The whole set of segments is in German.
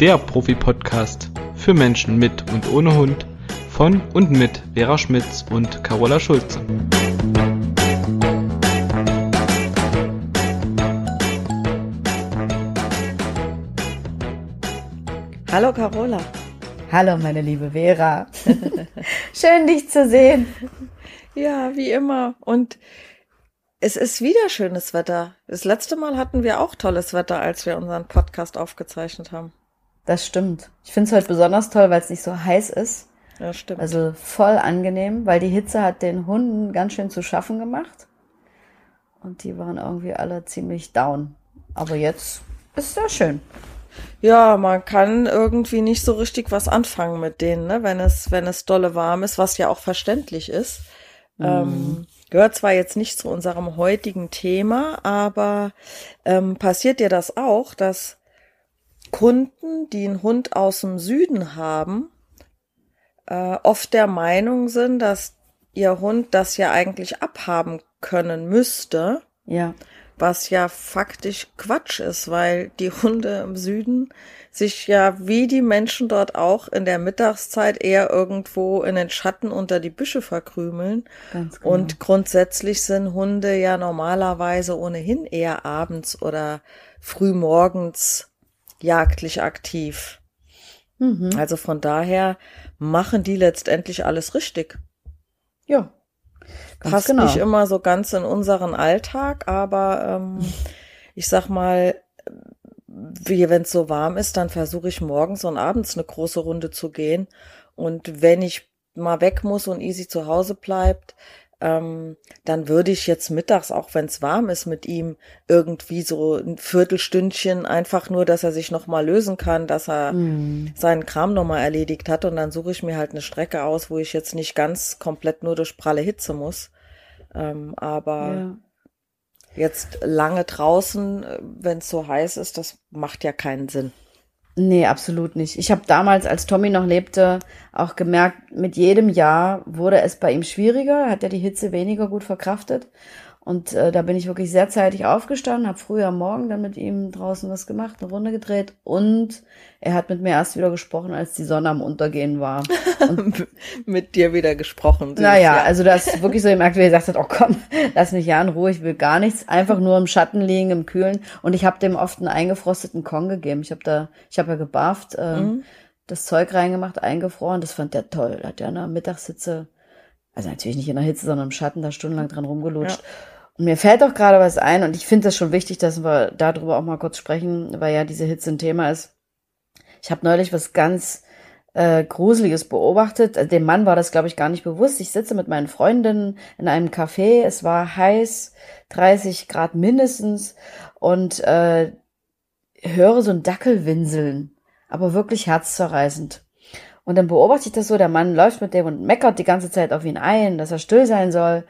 der Profi-Podcast für Menschen mit und ohne Hund von und mit Vera Schmitz und Carola Schulze. Hallo Carola. Hallo meine liebe Vera. Schön dich zu sehen. Ja, wie immer. Und es ist wieder schönes Wetter. Das letzte Mal hatten wir auch tolles Wetter, als wir unseren Podcast aufgezeichnet haben. Das stimmt. Ich finde es heute besonders toll, weil es nicht so heiß ist. Ja, stimmt. Also voll angenehm, weil die Hitze hat den Hunden ganz schön zu schaffen gemacht. Und die waren irgendwie alle ziemlich down. Aber jetzt ist sehr schön. Ja, man kann irgendwie nicht so richtig was anfangen mit denen, ne? wenn es, wenn es dolle warm ist, was ja auch verständlich ist. Mhm. Ähm, gehört zwar jetzt nicht zu unserem heutigen Thema, aber ähm, passiert dir das auch, dass Kunden, die einen Hund aus dem Süden haben, äh, oft der Meinung sind, dass ihr Hund das ja eigentlich abhaben können müsste. Ja was ja faktisch Quatsch ist, weil die Hunde im Süden sich ja wie die Menschen dort auch in der Mittagszeit eher irgendwo in den Schatten unter die Büsche verkrümeln. Ganz genau. Und grundsätzlich sind Hunde ja normalerweise ohnehin eher abends oder frühmorgens jagdlich aktiv. Mhm. Also von daher machen die letztendlich alles richtig. Ja, Passt genau. nicht immer so ganz in unseren Alltag, aber ähm, ich sag mal, wie wenn es so warm ist, dann versuche ich morgens und abends eine große Runde zu gehen. Und wenn ich mal weg muss und easy zu Hause bleibt, ähm, dann würde ich jetzt mittags, auch wenn es warm ist, mit ihm irgendwie so ein Viertelstündchen einfach nur, dass er sich nochmal lösen kann, dass er mm. seinen Kram nochmal erledigt hat und dann suche ich mir halt eine Strecke aus, wo ich jetzt nicht ganz komplett nur durch pralle Hitze muss. Ähm, aber ja. jetzt lange draußen, äh, wenn es so heiß ist, das macht ja keinen Sinn. Nee, absolut nicht. Ich habe damals, als Tommy noch lebte, auch gemerkt, mit jedem Jahr wurde es bei ihm schwieriger, hat er die Hitze weniger gut verkraftet. Und äh, da bin ich wirklich sehr zeitig aufgestanden, habe früh am Morgen dann mit ihm draußen was gemacht, eine Runde gedreht und er hat mit mir erst wieder gesprochen, als die Sonne am Untergehen war. mit dir wieder gesprochen. Naja, ja. also das ist wirklich so gemerkt, wie er gesagt hat, oh komm, lass mich ja in Ruhe, ich will gar nichts, einfach nur im Schatten liegen, im Kühlen. Und ich habe dem oft einen eingefrosteten Kong gegeben. Ich habe da, ich habe ja gebarft, äh, mhm. das Zeug reingemacht, eingefroren, das fand der toll. Da hat der in der Mittagssitze, also natürlich nicht in der Hitze, sondern im Schatten, da stundenlang dran rumgelutscht. Ja. Mir fällt auch gerade was ein und ich finde das schon wichtig, dass wir darüber auch mal kurz sprechen, weil ja diese Hitze ein Thema ist. Ich habe neulich was ganz äh, Gruseliges beobachtet. Also dem Mann war das, glaube ich, gar nicht bewusst. Ich sitze mit meinen Freundinnen in einem Café. Es war heiß, 30 Grad mindestens und äh, höre so ein Dackel winseln, aber wirklich herzzerreißend. Und dann beobachte ich das so, der Mann läuft mit dem und meckert die ganze Zeit auf ihn ein, dass er still sein soll.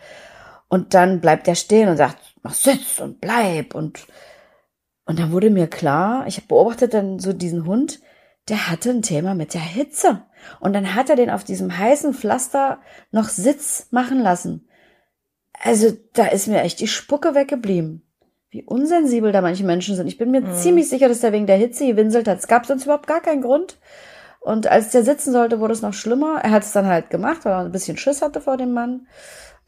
Und dann bleibt er stehen und sagt, mach sitz und bleib und und dann wurde mir klar, ich habe beobachtet dann so diesen Hund, der hatte ein Thema mit der Hitze. Und dann hat er den auf diesem heißen Pflaster noch Sitz machen lassen. Also da ist mir echt die Spucke weggeblieben. Wie unsensibel da manche Menschen sind. Ich bin mir mhm. ziemlich sicher, dass der wegen der Hitze gewinselt hat. Es gab sonst überhaupt gar keinen Grund. Und als der sitzen sollte, wurde es noch schlimmer. Er hat es dann halt gemacht, weil er ein bisschen Schiss hatte vor dem Mann.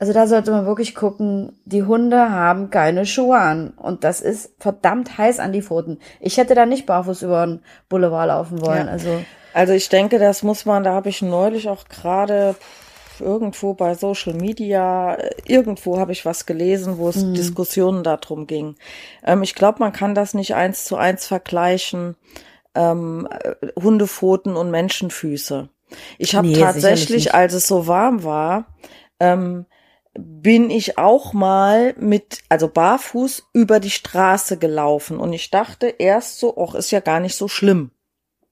Also da sollte man wirklich gucken, die Hunde haben keine Schuhe an. Und das ist verdammt heiß an die Pfoten. Ich hätte da nicht barfuß über den Boulevard laufen wollen. Ja. Also, also ich denke, das muss man, da habe ich neulich auch gerade irgendwo bei Social Media, irgendwo habe ich was gelesen, wo es mhm. Diskussionen darum ging. Ähm, ich glaube, man kann das nicht eins zu eins vergleichen, ähm, Hundepfoten und Menschenfüße. Ich habe nee, tatsächlich, als es so warm war, ähm, bin ich auch mal mit, also barfuß über die Straße gelaufen und ich dachte erst so, ach, ist ja gar nicht so schlimm.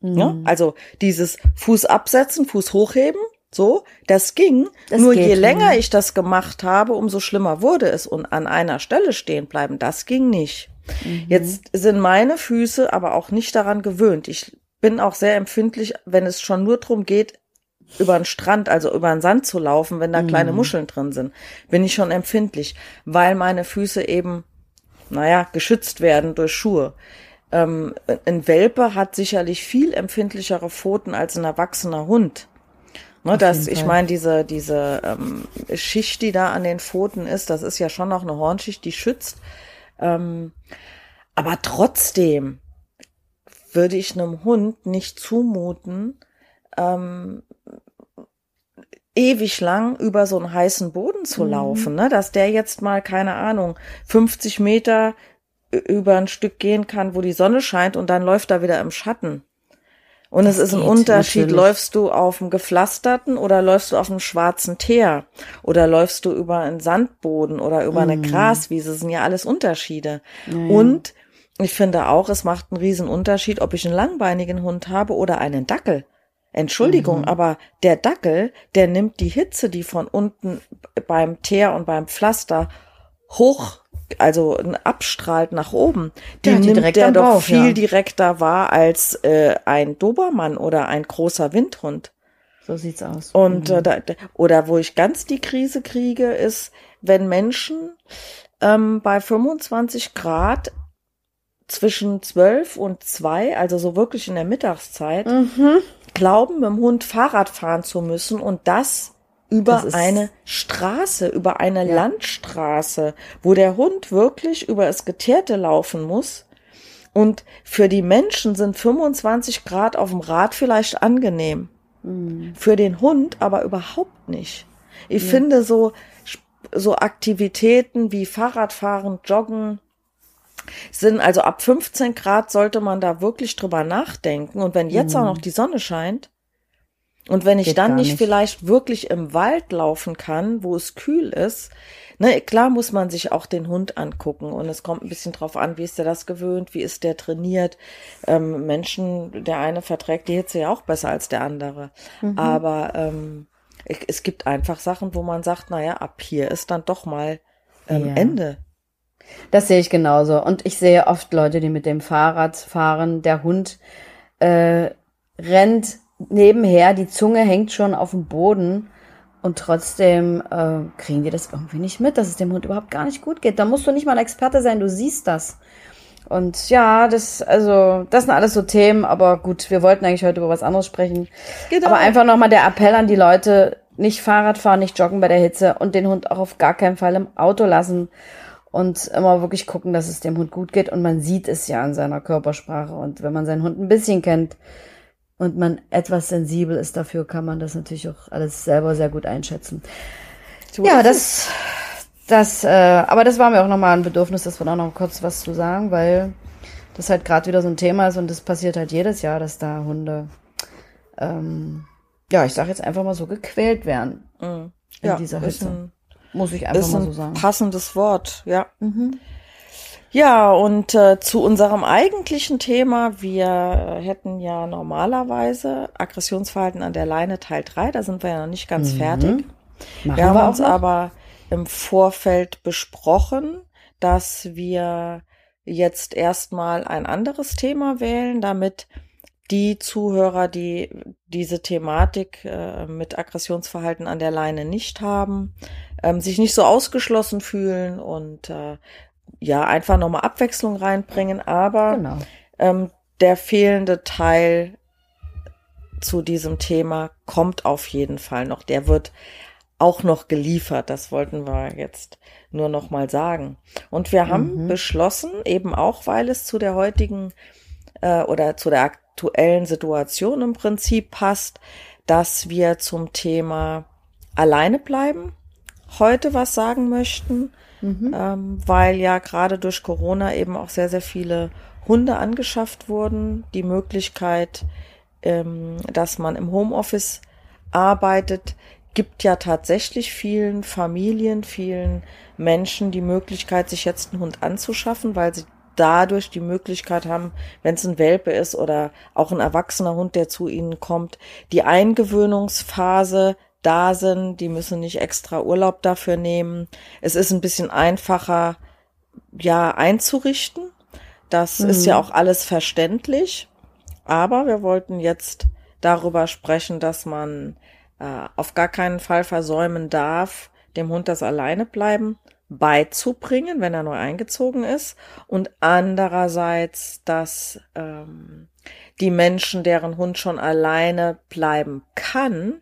Mhm. Ja? Also dieses Fuß absetzen, Fuß hochheben, so, das ging. Das Nur je länger ich das gemacht habe, umso schlimmer wurde es und an einer Stelle stehen bleiben, das ging nicht. Mhm. Jetzt sind meine Füße aber auch nicht daran gewöhnt. Ich bin auch sehr empfindlich, wenn es schon nur darum geht, über den Strand, also über den Sand zu laufen, wenn da kleine mhm. Muscheln drin sind, bin ich schon empfindlich, weil meine Füße eben, naja, geschützt werden durch Schuhe. ähm, ein Welpe hat sicherlich viel empfindlichere Pfoten als ein erwachsener Hund. Ne, das, ich meine, diese, diese ähm, Schicht, die da an den Pfoten ist, das ist ja schon noch eine Hornschicht, die schützt. Ähm, aber trotzdem würde ich einem Hund nicht zumuten, ähm, ewig lang über so einen heißen Boden zu mhm. laufen, ne? dass der jetzt mal, keine Ahnung, 50 Meter über ein Stück gehen kann, wo die Sonne scheint und dann läuft er wieder im Schatten. Und das es ist ein Unterschied, natürlich. läufst du auf dem gepflasterten oder läufst du auf einem schwarzen Teer oder läufst du über einen Sandboden oder über mm. eine mhm. Graswiese, das sind ja alles Unterschiede. Ja, Und ich finde auch, es macht einen riesen Unterschied, ob ich einen langbeinigen Hund habe oder einen Dackel. Entschuldigung, mhm. aber der Dackel, der nimmt die Hitze, die von unten beim Teer und beim Pflaster hoch also abstrahlt nach oben, die ja, nimmt der doch Bauch, viel ja. direkter wahr als äh, ein Dobermann oder ein großer Windhund. So sieht's aus. Und mhm. äh, da, oder wo ich ganz die Krise kriege, ist, wenn Menschen ähm, bei 25 Grad zwischen 12 und 2, also so wirklich in der Mittagszeit, mhm. Glauben, mit dem Hund Fahrrad fahren zu müssen und das über eine Straße, über eine ja. Landstraße, wo der Hund wirklich über das Geteerte laufen muss. Und für die Menschen sind 25 Grad auf dem Rad vielleicht angenehm. Mhm. Für den Hund aber überhaupt nicht. Ich ja. finde so, so Aktivitäten wie Fahrradfahren, Joggen, sind also ab 15 Grad sollte man da wirklich drüber nachdenken. Und wenn jetzt mhm. auch noch die Sonne scheint, und wenn ich Geht dann nicht, nicht vielleicht wirklich im Wald laufen kann, wo es kühl ist, ne, klar muss man sich auch den Hund angucken und es kommt ein bisschen drauf an, wie ist der das gewöhnt, wie ist der trainiert. Ähm, Menschen, der eine verträgt die Hitze ja auch besser als der andere. Mhm. Aber ähm, es gibt einfach Sachen, wo man sagt, naja, ab hier ist dann doch mal ähm, ja. Ende. Das sehe ich genauso. Und ich sehe oft Leute, die mit dem Fahrrad fahren. Der Hund äh, rennt nebenher, die Zunge hängt schon auf dem Boden und trotzdem äh, kriegen die das irgendwie nicht mit, dass es dem Hund überhaupt gar nicht gut geht. Da musst du nicht mal Experte sein, du siehst das. Und ja, das, also, das sind alles so Themen, aber gut, wir wollten eigentlich heute über was anderes sprechen. Genau. Aber einfach nochmal der Appell an die Leute, nicht Fahrrad fahren, nicht joggen bei der Hitze und den Hund auch auf gar keinen Fall im Auto lassen und immer wirklich gucken, dass es dem Hund gut geht. Und man sieht es ja an seiner Körpersprache. Und wenn man seinen Hund ein bisschen kennt, und man etwas sensibel ist dafür, kann man das natürlich auch alles selber sehr gut einschätzen. So ja, das, das, äh, aber das war mir auch nochmal ein Bedürfnis, dass wir da noch kurz was zu sagen, weil das halt gerade wieder so ein Thema ist und das passiert halt jedes Jahr, dass da Hunde, ähm, ja, ich sag jetzt einfach mal so gequält werden mhm. in ja, dieser Hitze. Muss ich einfach mal so sagen. Passendes Wort, ja. Mhm. Ja, und äh, zu unserem eigentlichen Thema. Wir hätten ja normalerweise Aggressionsverhalten an der Leine Teil 3, da sind wir ja noch nicht ganz mhm. fertig. Machen wir haben wir uns noch? aber im Vorfeld besprochen, dass wir jetzt erstmal ein anderes Thema wählen, damit die Zuhörer, die diese Thematik äh, mit Aggressionsverhalten an der Leine nicht haben, ähm, sich nicht so ausgeschlossen fühlen und äh, ja einfach nochmal Abwechslung reinbringen, aber genau. ähm, der fehlende Teil zu diesem Thema kommt auf jeden Fall noch. Der wird auch noch geliefert. Das wollten wir jetzt nur noch mal sagen. Und wir haben mhm. beschlossen, eben auch, weil es zu der heutigen äh, oder zu der aktuellen Situation im Prinzip passt, dass wir zum Thema alleine bleiben heute was sagen möchten mhm. ähm, weil ja gerade durch Corona eben auch sehr, sehr viele Hunde angeschafft wurden. Die Möglichkeit, ähm, dass man im Homeoffice arbeitet, gibt ja tatsächlich vielen Familien, vielen Menschen die Möglichkeit, sich jetzt einen Hund anzuschaffen, weil sie dadurch die Möglichkeit haben, wenn es ein Welpe ist oder auch ein erwachsener Hund, der zu ihnen kommt, die Eingewöhnungsphase da sind, die müssen nicht extra Urlaub dafür nehmen. Es ist ein bisschen einfacher, ja, einzurichten. Das mhm. ist ja auch alles verständlich. Aber wir wollten jetzt darüber sprechen, dass man äh, auf gar keinen Fall versäumen darf, dem Hund das alleine bleiben beizubringen, wenn er neu eingezogen ist, und andererseits, dass ähm, die Menschen, deren Hund schon alleine bleiben kann,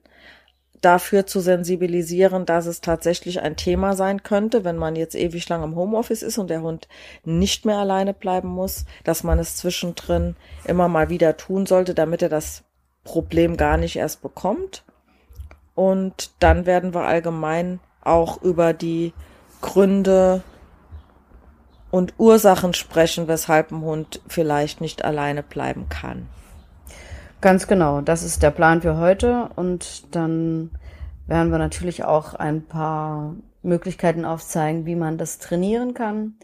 dafür zu sensibilisieren, dass es tatsächlich ein Thema sein könnte, wenn man jetzt ewig lang im Homeoffice ist und der Hund nicht mehr alleine bleiben muss, dass man es zwischendrin immer mal wieder tun sollte, damit er das Problem gar nicht erst bekommt. Und dann werden wir allgemein auch über die Gründe und Ursachen sprechen, weshalb ein Hund vielleicht nicht alleine bleiben kann. Ganz genau, das ist der Plan für heute und dann werden wir natürlich auch ein paar Möglichkeiten aufzeigen, wie man das trainieren kann.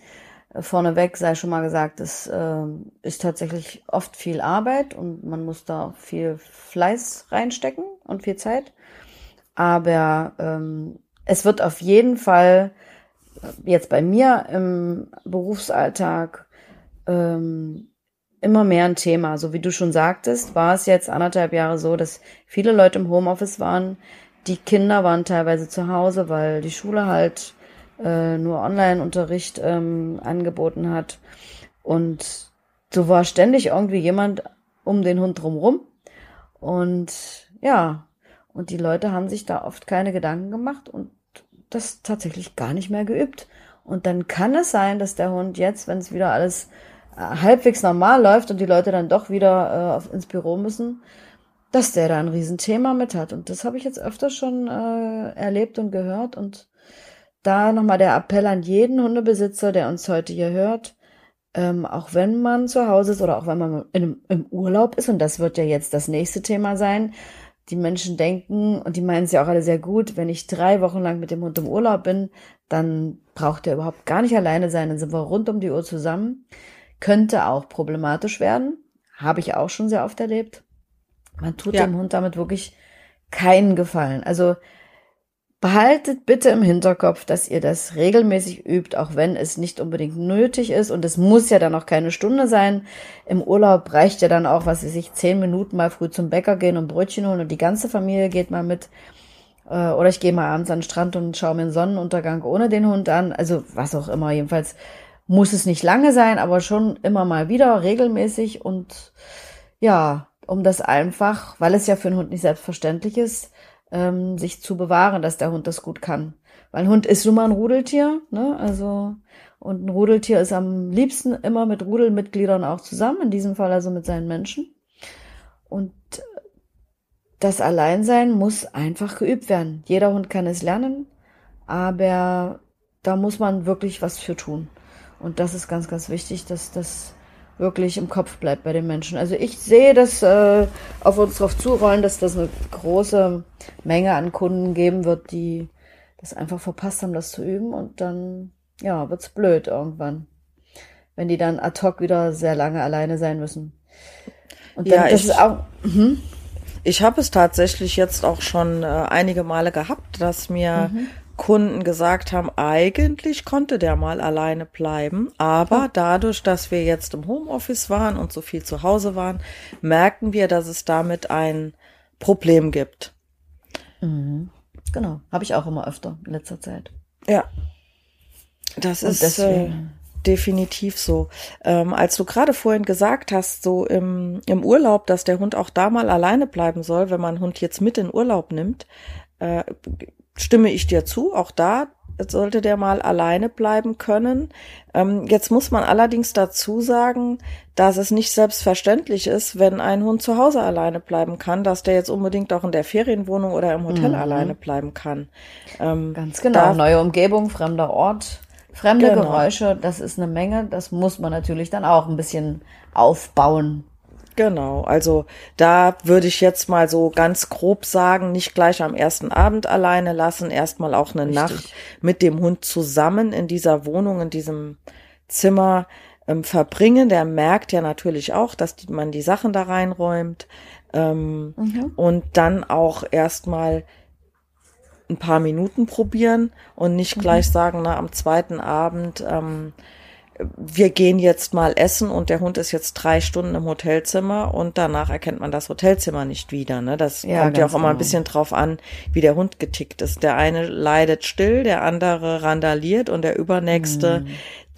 Vorneweg sei schon mal gesagt, es äh, ist tatsächlich oft viel Arbeit und man muss da viel Fleiß reinstecken und viel Zeit. Aber ähm, es wird auf jeden Fall jetzt bei mir im Berufsalltag ähm, immer mehr ein Thema. So wie du schon sagtest, war es jetzt anderthalb Jahre so, dass viele Leute im Homeoffice waren. Die Kinder waren teilweise zu Hause, weil die Schule halt äh, nur Online-Unterricht ähm, angeboten hat. Und so war ständig irgendwie jemand um den Hund drumrum. Und ja, und die Leute haben sich da oft keine Gedanken gemacht und das tatsächlich gar nicht mehr geübt. Und dann kann es sein, dass der Hund jetzt, wenn es wieder alles äh, halbwegs normal läuft und die Leute dann doch wieder äh, ins Büro müssen, dass der da ein Riesenthema mit hat. Und das habe ich jetzt öfter schon äh, erlebt und gehört. Und da nochmal der Appell an jeden Hundebesitzer, der uns heute hier hört, ähm, auch wenn man zu Hause ist oder auch wenn man in, im Urlaub ist, und das wird ja jetzt das nächste Thema sein, die Menschen denken, und die meinen es ja auch alle sehr gut, wenn ich drei Wochen lang mit dem Hund im Urlaub bin, dann braucht er überhaupt gar nicht alleine sein, dann sind wir rund um die Uhr zusammen. Könnte auch problematisch werden. Habe ich auch schon sehr oft erlebt. Man tut ja. dem Hund damit wirklich keinen Gefallen. Also behaltet bitte im Hinterkopf, dass ihr das regelmäßig übt, auch wenn es nicht unbedingt nötig ist. Und es muss ja dann auch keine Stunde sein. Im Urlaub reicht ja dann auch, was sie sich zehn Minuten mal früh zum Bäcker gehen und Brötchen holen und die ganze Familie geht mal mit. Äh, oder ich gehe mal abends an den Strand und schaue mir den Sonnenuntergang ohne den Hund an. Also was auch immer. Jedenfalls muss es nicht lange sein, aber schon immer mal wieder regelmäßig und ja, um das einfach, weil es ja für einen Hund nicht selbstverständlich ist, ähm, sich zu bewahren, dass der Hund das gut kann. Weil ein Hund ist nun mal ein Rudeltier, ne? Also, und ein Rudeltier ist am liebsten immer mit Rudelmitgliedern auch zusammen, in diesem Fall also mit seinen Menschen. Und das Alleinsein muss einfach geübt werden. Jeder Hund kann es lernen, aber da muss man wirklich was für tun. Und das ist ganz, ganz wichtig, dass das wirklich im Kopf bleibt bei den Menschen. Also ich sehe das äh, auf uns drauf zurollen, dass das eine große Menge an Kunden geben wird, die das einfach verpasst haben, das zu üben. Und dann, ja, wird's blöd irgendwann. Wenn die dann ad hoc wieder sehr lange alleine sein müssen. Und dann, ja, das ich, ist auch. Mh. Ich habe es tatsächlich jetzt auch schon äh, einige Male gehabt, dass mir mhm. Kunden gesagt haben, eigentlich konnte der mal alleine bleiben, aber dadurch, dass wir jetzt im Homeoffice waren und so viel zu Hause waren, merken wir, dass es damit ein Problem gibt. Mhm. Genau, habe ich auch immer öfter in letzter Zeit. Ja, das und ist äh, definitiv so. Ähm, als du gerade vorhin gesagt hast, so im, im Urlaub, dass der Hund auch da mal alleine bleiben soll, wenn man Hund jetzt mit in Urlaub nimmt, äh, stimme ich dir zu. Auch da sollte der mal alleine bleiben können. Ähm, jetzt muss man allerdings dazu sagen, dass es nicht selbstverständlich ist, wenn ein Hund zu Hause alleine bleiben kann, dass der jetzt unbedingt auch in der Ferienwohnung oder im Hotel mhm. alleine bleiben kann. Ähm, Ganz genau. Neue Umgebung, fremder Ort, fremde genau. Geräusche, das ist eine Menge. Das muss man natürlich dann auch ein bisschen aufbauen. Genau, also da würde ich jetzt mal so ganz grob sagen, nicht gleich am ersten Abend alleine lassen, erstmal auch eine Richtig. Nacht mit dem Hund zusammen in dieser Wohnung, in diesem Zimmer ähm, verbringen. Der merkt ja natürlich auch, dass die, man die Sachen da reinräumt ähm, mhm. und dann auch erstmal ein paar Minuten probieren und nicht mhm. gleich sagen, na, am zweiten Abend ähm, wir gehen jetzt mal essen und der Hund ist jetzt drei Stunden im Hotelzimmer und danach erkennt man das Hotelzimmer nicht wieder. Ne? Das ja, kommt ja auch immer ein genau. bisschen drauf an, wie der Hund getickt ist. Der eine leidet still, der andere randaliert und der übernächste, mm.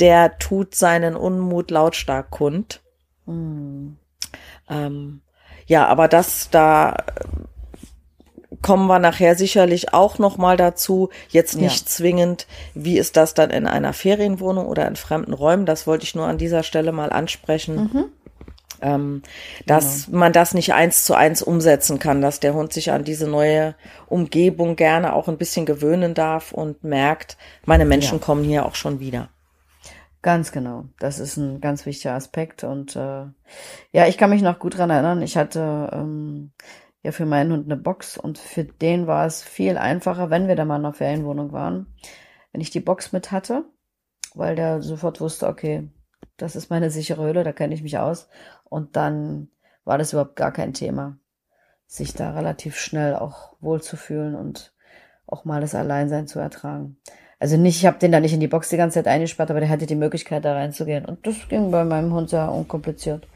der tut seinen Unmut lautstark kund. Mm. Ähm, ja, aber das da kommen wir nachher sicherlich auch noch mal dazu. Jetzt nicht ja. zwingend, wie ist das dann in einer Ferienwohnung oder in fremden Räumen. Das wollte ich nur an dieser Stelle mal ansprechen. Mhm. Ähm, dass genau. man das nicht eins zu eins umsetzen kann, dass der Hund sich an diese neue Umgebung gerne auch ein bisschen gewöhnen darf und merkt, meine Menschen ja. kommen hier auch schon wieder. Ganz genau. Das ist ein ganz wichtiger Aspekt. Und äh, ja, ich kann mich noch gut dran erinnern. Ich hatte ähm, ja für meinen Hund eine Box und für den war es viel einfacher, wenn wir da mal in einer Ferienwohnung waren, wenn ich die Box mit hatte, weil der sofort wusste, okay, das ist meine sichere Höhle, da kenne ich mich aus. Und dann war das überhaupt gar kein Thema, sich da relativ schnell auch wohlzufühlen und auch mal das Alleinsein zu ertragen. Also nicht, ich habe den da nicht in die Box die ganze Zeit eingesperrt, aber der hatte die Möglichkeit, da reinzugehen. Und das ging bei meinem Hund sehr unkompliziert.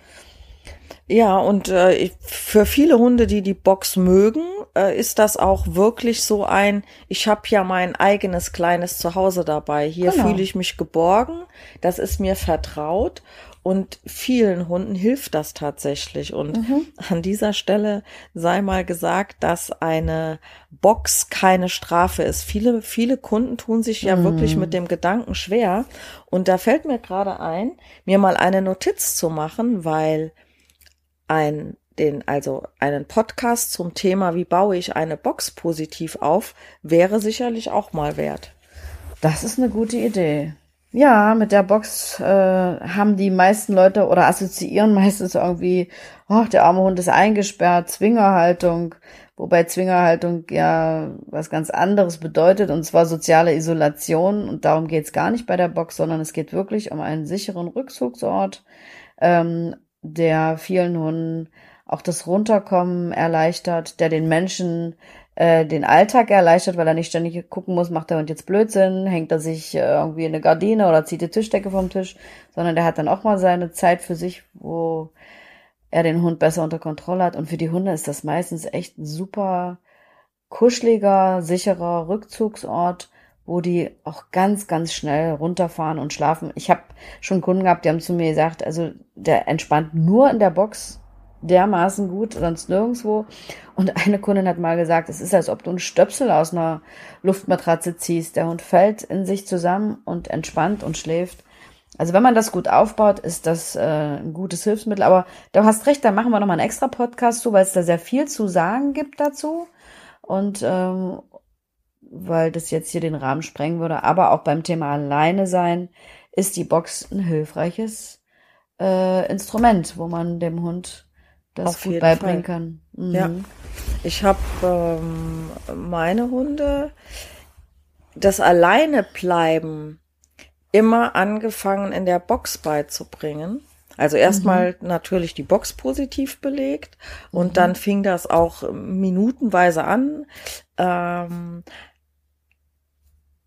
Ja, und äh, für viele Hunde, die die Box mögen, äh, ist das auch wirklich so ein, ich habe ja mein eigenes kleines Zuhause dabei. Hier genau. fühle ich mich geborgen, das ist mir vertraut und vielen Hunden hilft das tatsächlich. Und mhm. an dieser Stelle sei mal gesagt, dass eine Box keine Strafe ist. Viele, viele Kunden tun sich ja mhm. wirklich mit dem Gedanken schwer. Und da fällt mir gerade ein, mir mal eine Notiz zu machen, weil ein den, also einen Podcast zum Thema, wie baue ich eine Box positiv auf, wäre sicherlich auch mal wert. Das ist eine gute Idee. Ja, mit der Box äh, haben die meisten Leute oder assoziieren meistens irgendwie, oh, der arme Hund ist eingesperrt, Zwingerhaltung, wobei Zwingerhaltung ja was ganz anderes bedeutet, und zwar soziale Isolation. Und darum geht's gar nicht bei der Box, sondern es geht wirklich um einen sicheren Rückzugsort, ähm, der vielen Hunden auch das Runterkommen erleichtert, der den Menschen äh, den Alltag erleichtert, weil er nicht ständig gucken muss, macht der Hund jetzt Blödsinn, hängt er sich äh, irgendwie in eine Gardine oder zieht die Tischdecke vom Tisch, sondern der hat dann auch mal seine Zeit für sich, wo er den Hund besser unter Kontrolle hat. Und für die Hunde ist das meistens echt ein super kuscheliger, sicherer Rückzugsort, wo die auch ganz, ganz schnell runterfahren und schlafen. Ich habe schon Kunden gehabt, die haben zu mir gesagt, also der entspannt nur in der Box dermaßen gut, sonst nirgendwo. Und eine Kundin hat mal gesagt, es ist, als ob du einen Stöpsel aus einer Luftmatratze ziehst. Der Hund fällt in sich zusammen und entspannt und schläft. Also wenn man das gut aufbaut, ist das äh, ein gutes Hilfsmittel. Aber du hast recht, da machen wir nochmal einen extra Podcast zu, weil es da sehr viel zu sagen gibt dazu. Und ähm, weil das jetzt hier den Rahmen sprengen würde. Aber auch beim Thema Alleine sein ist die Box ein hilfreiches äh, Instrument, wo man dem Hund das Auf gut beibringen Fall. kann. Mhm. Ja. Ich habe ähm, meine Hunde das Alleine bleiben immer angefangen in der Box beizubringen. Also erstmal mhm. natürlich die Box positiv belegt und mhm. dann fing das auch minutenweise an. Ähm,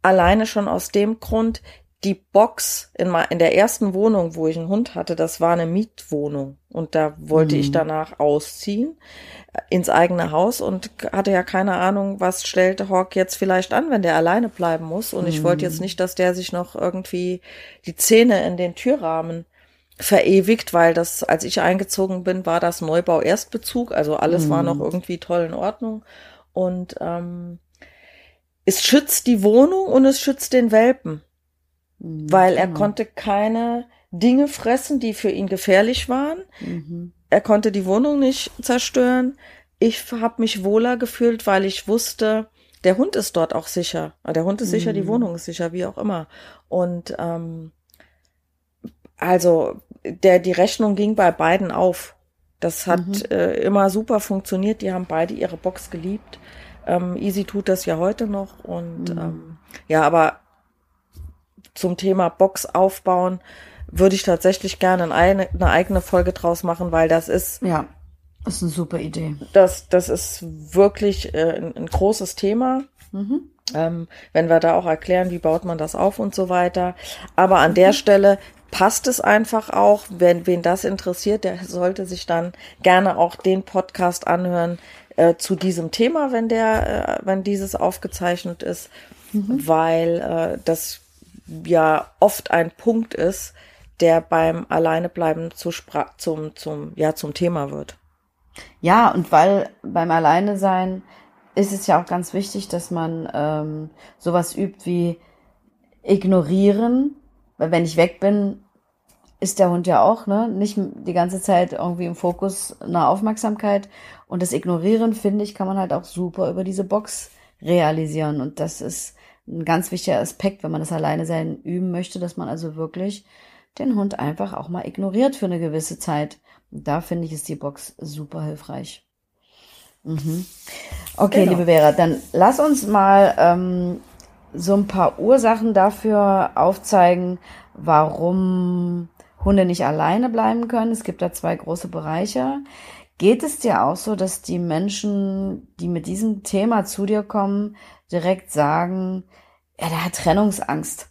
Alleine schon aus dem Grund, die Box in, in der ersten Wohnung, wo ich einen Hund hatte, das war eine Mietwohnung. Und da wollte mhm. ich danach ausziehen äh, ins eigene Haus und hatte ja keine Ahnung, was stellte Hawk jetzt vielleicht an, wenn der alleine bleiben muss. Und mhm. ich wollte jetzt mhm. nicht, dass der sich noch irgendwie die Zähne in den Türrahmen verewigt, weil das, als ich eingezogen bin, war das Neubau Erstbezug. Also alles mhm. war noch mhm. irgendwie toll in Ordnung. Und ähm, es schützt die Wohnung und es schützt den Welpen, mhm, weil er genau. konnte keine Dinge fressen, die für ihn gefährlich waren. Mhm. Er konnte die Wohnung nicht zerstören. Ich habe mich wohler gefühlt, weil ich wusste, der Hund ist dort auch sicher. Der Hund ist mhm. sicher, die mhm. Wohnung ist sicher, wie auch immer. Und ähm, also der die Rechnung ging bei beiden auf. Das hat mhm. äh, immer super funktioniert. Die haben beide ihre Box geliebt. Ähm, Easy tut das ja heute noch und mhm. ähm, ja, aber zum Thema Box aufbauen würde ich tatsächlich gerne eine, eine eigene Folge draus machen, weil das ist ja das ist eine super Idee. Das das ist wirklich äh, ein, ein, großes Thema. Mhm. Ähm, wenn wir da auch erklären, wie baut man das auf und so weiter. Aber an mhm. der Stelle passt es einfach auch. Wenn wen das interessiert, der sollte sich dann gerne auch den Podcast anhören äh, zu diesem Thema, wenn der, äh, wenn dieses aufgezeichnet ist, mhm. weil äh, das ja oft ein Punkt ist, der beim Alleinebleiben zu Spra zum, zum, ja, zum Thema wird. Ja, und weil beim Alleine sein ist es ja auch ganz wichtig, dass man ähm, sowas übt wie ignorieren, weil wenn ich weg bin, ist der Hund ja auch, ne, nicht die ganze Zeit irgendwie im Fokus einer Aufmerksamkeit. Und das Ignorieren, finde ich, kann man halt auch super über diese Box realisieren. Und das ist ein ganz wichtiger Aspekt, wenn man das alleine sein üben möchte, dass man also wirklich den Hund einfach auch mal ignoriert für eine gewisse Zeit. Und da finde ich, ist die Box super hilfreich. Mhm. Okay, genau. liebe Vera, dann lass uns mal ähm, so ein paar Ursachen dafür aufzeigen, warum Hunde nicht alleine bleiben können. Es gibt da zwei große Bereiche. Geht es dir auch so, dass die Menschen, die mit diesem Thema zu dir kommen, direkt sagen, ja, der hat Trennungsangst?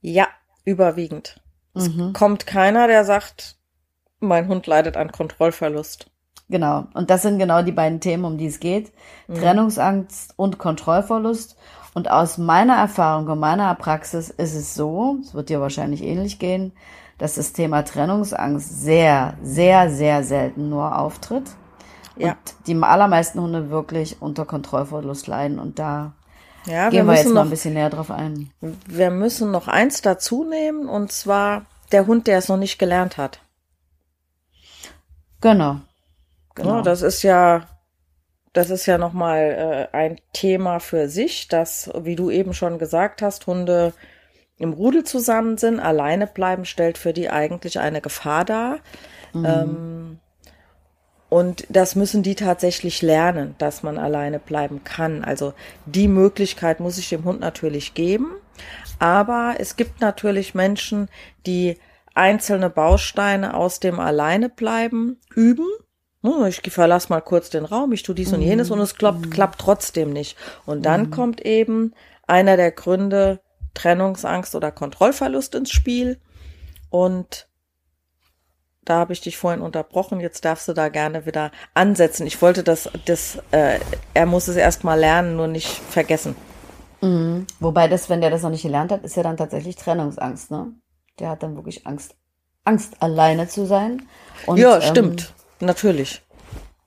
Ja, überwiegend. Es mhm. kommt keiner, der sagt, mein Hund leidet an Kontrollverlust. Genau. Und das sind genau die beiden Themen, um die es geht. Mhm. Trennungsangst und Kontrollverlust. Und aus meiner Erfahrung und meiner Praxis ist es so, es wird dir wahrscheinlich ähnlich gehen, dass das Thema Trennungsangst sehr, sehr, sehr selten nur auftritt. Ja. Und die allermeisten Hunde wirklich unter Kontrollverlust leiden. Und da ja, gehen wir, wir jetzt noch, mal ein bisschen näher drauf ein. Wir müssen noch eins dazu nehmen, und zwar der Hund, der es noch nicht gelernt hat. Genau. genau. Ja, das ist ja das ist ja nochmal äh, ein Thema für sich, dass, wie du eben schon gesagt hast, Hunde im Rudel zusammen sind, alleine bleiben, stellt für die eigentlich eine Gefahr dar. Mhm. Ähm, und das müssen die tatsächlich lernen, dass man alleine bleiben kann. Also die Möglichkeit muss ich dem Hund natürlich geben. Aber es gibt natürlich Menschen, die einzelne Bausteine aus dem Alleinebleiben üben Ne, ich verlasse mal kurz den Raum, ich tue dies und jenes und es klappt, mhm. klappt trotzdem nicht. Und dann mhm. kommt eben einer der Gründe Trennungsangst oder Kontrollverlust ins Spiel. Und da habe ich dich vorhin unterbrochen, jetzt darfst du da gerne wieder ansetzen. Ich wollte das, das äh, er muss es erstmal lernen, nur nicht vergessen. Mhm. Wobei das, wenn der das noch nicht gelernt hat, ist ja dann tatsächlich Trennungsangst, ne? Der hat dann wirklich Angst, Angst alleine zu sein. Und, ja, stimmt. Ähm, Natürlich.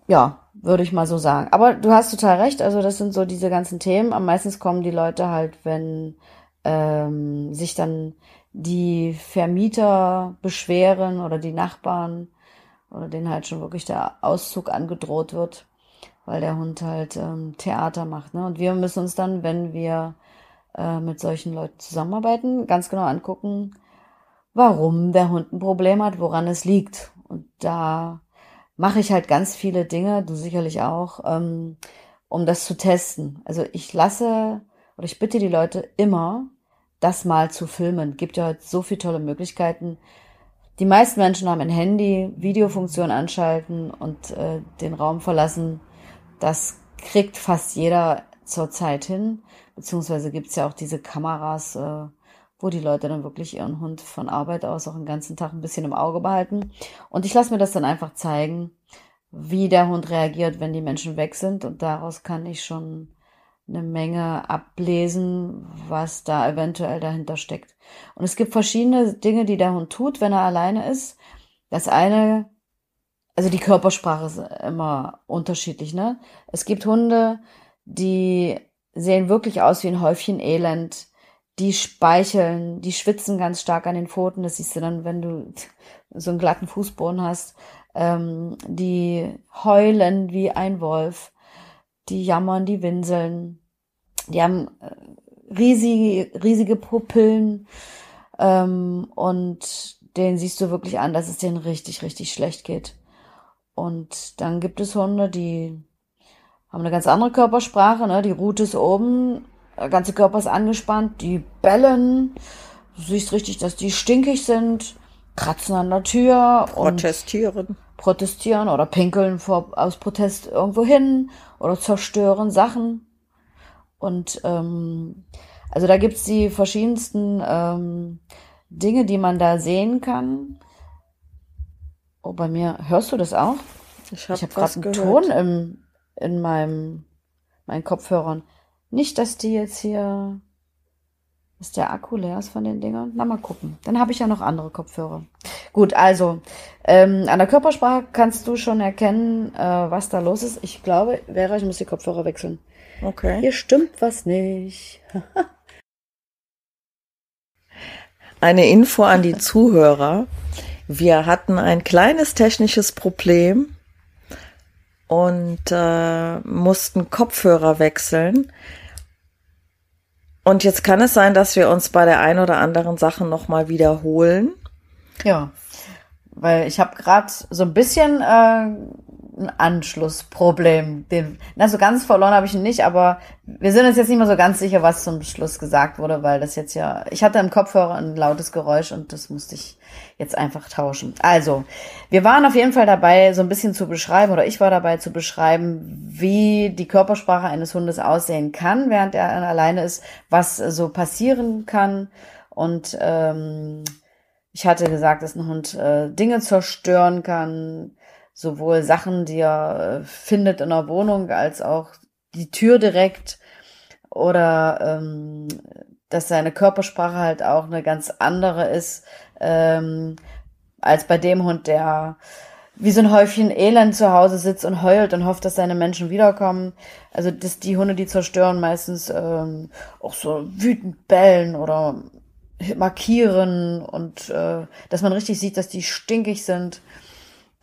Ja, würde ich mal so sagen. Aber du hast total recht. Also das sind so diese ganzen Themen. Am meisten kommen die Leute halt, wenn ähm, sich dann die Vermieter beschweren oder die Nachbarn oder denen halt schon wirklich der Auszug angedroht wird, weil der Hund halt ähm, Theater macht. Ne? Und wir müssen uns dann, wenn wir äh, mit solchen Leuten zusammenarbeiten, ganz genau angucken, warum der Hund ein Problem hat, woran es liegt. Und da mache ich halt ganz viele Dinge, du sicherlich auch, ähm, um das zu testen. Also ich lasse oder ich bitte die Leute immer, das mal zu filmen. Gibt ja heute so viele tolle Möglichkeiten. Die meisten Menschen haben ein Handy, Videofunktion anschalten und äh, den Raum verlassen. Das kriegt fast jeder zurzeit hin. Beziehungsweise gibt's ja auch diese Kameras, äh, wo die Leute dann wirklich ihren Hund von Arbeit aus auch den ganzen Tag ein bisschen im Auge behalten. Und ich lasse mir das dann einfach zeigen, wie der Hund reagiert, wenn die Menschen weg sind. Und daraus kann ich schon eine Menge ablesen, was da eventuell dahinter steckt. Und es gibt verschiedene Dinge, die der Hund tut, wenn er alleine ist. Das eine, also die Körpersprache ist immer unterschiedlich, ne? Es gibt Hunde, die sehen wirklich aus wie ein Häufchen Elend die speicheln, die schwitzen ganz stark an den Pfoten. Das siehst du dann, wenn du so einen glatten Fußboden hast. Ähm, die heulen wie ein Wolf. Die jammern, die winseln. Die haben äh, riesige, riesige Pupillen. Ähm, und den siehst du wirklich an, dass es denen richtig, richtig schlecht geht. Und dann gibt es Hunde, die haben eine ganz andere Körpersprache, ne? Die Rute ist oben, der ganze Körper ist angespannt, die bellen. Du siehst richtig, dass die stinkig sind, kratzen an der Tür protestieren. Protestieren oder pinkeln vor, aus Protest irgendwo hin oder zerstören Sachen. Und ähm, also da gibt's die verschiedensten ähm, Dinge, die man da sehen kann. Oh, bei mir, hörst du das auch? Ich habe hab gerade einen gehört. Ton im, in meinem, meinen Kopfhörern. Nicht, dass die jetzt hier, ist der Akku leer ist von den Dingern? Na, mal gucken. Dann habe ich ja noch andere Kopfhörer. Gut, also, ähm, an der Körpersprache kannst du schon erkennen, äh, was da los ist. Ich glaube, Vera, ich muss die Kopfhörer wechseln. Okay. Hier stimmt was nicht. Eine Info an die Zuhörer. Wir hatten ein kleines technisches Problem und äh, mussten Kopfhörer wechseln. Und jetzt kann es sein, dass wir uns bei der ein oder anderen Sache nochmal wiederholen. Ja, weil ich habe gerade so ein bisschen äh, ein Anschlussproblem. Den, na, so ganz verloren habe ich ihn nicht, aber wir sind uns jetzt nicht mehr so ganz sicher, was zum Schluss gesagt wurde, weil das jetzt ja, ich hatte im Kopfhörer ein lautes Geräusch und das musste ich jetzt einfach tauschen. Also, wir waren auf jeden Fall dabei, so ein bisschen zu beschreiben, oder ich war dabei zu beschreiben, wie die Körpersprache eines Hundes aussehen kann, während er alleine ist, was so passieren kann und ähm, ich hatte gesagt, dass ein Hund äh, Dinge zerstören kann, sowohl Sachen, die er äh, findet in der Wohnung, als auch die Tür direkt oder ähm, dass seine Körpersprache halt auch eine ganz andere ist ähm, als bei dem Hund, der wie so ein Häufchen Elend zu Hause sitzt und heult und hofft, dass seine Menschen wiederkommen. Also dass die Hunde, die zerstören, meistens ähm, auch so wütend bellen oder markieren und äh, dass man richtig sieht, dass die stinkig sind.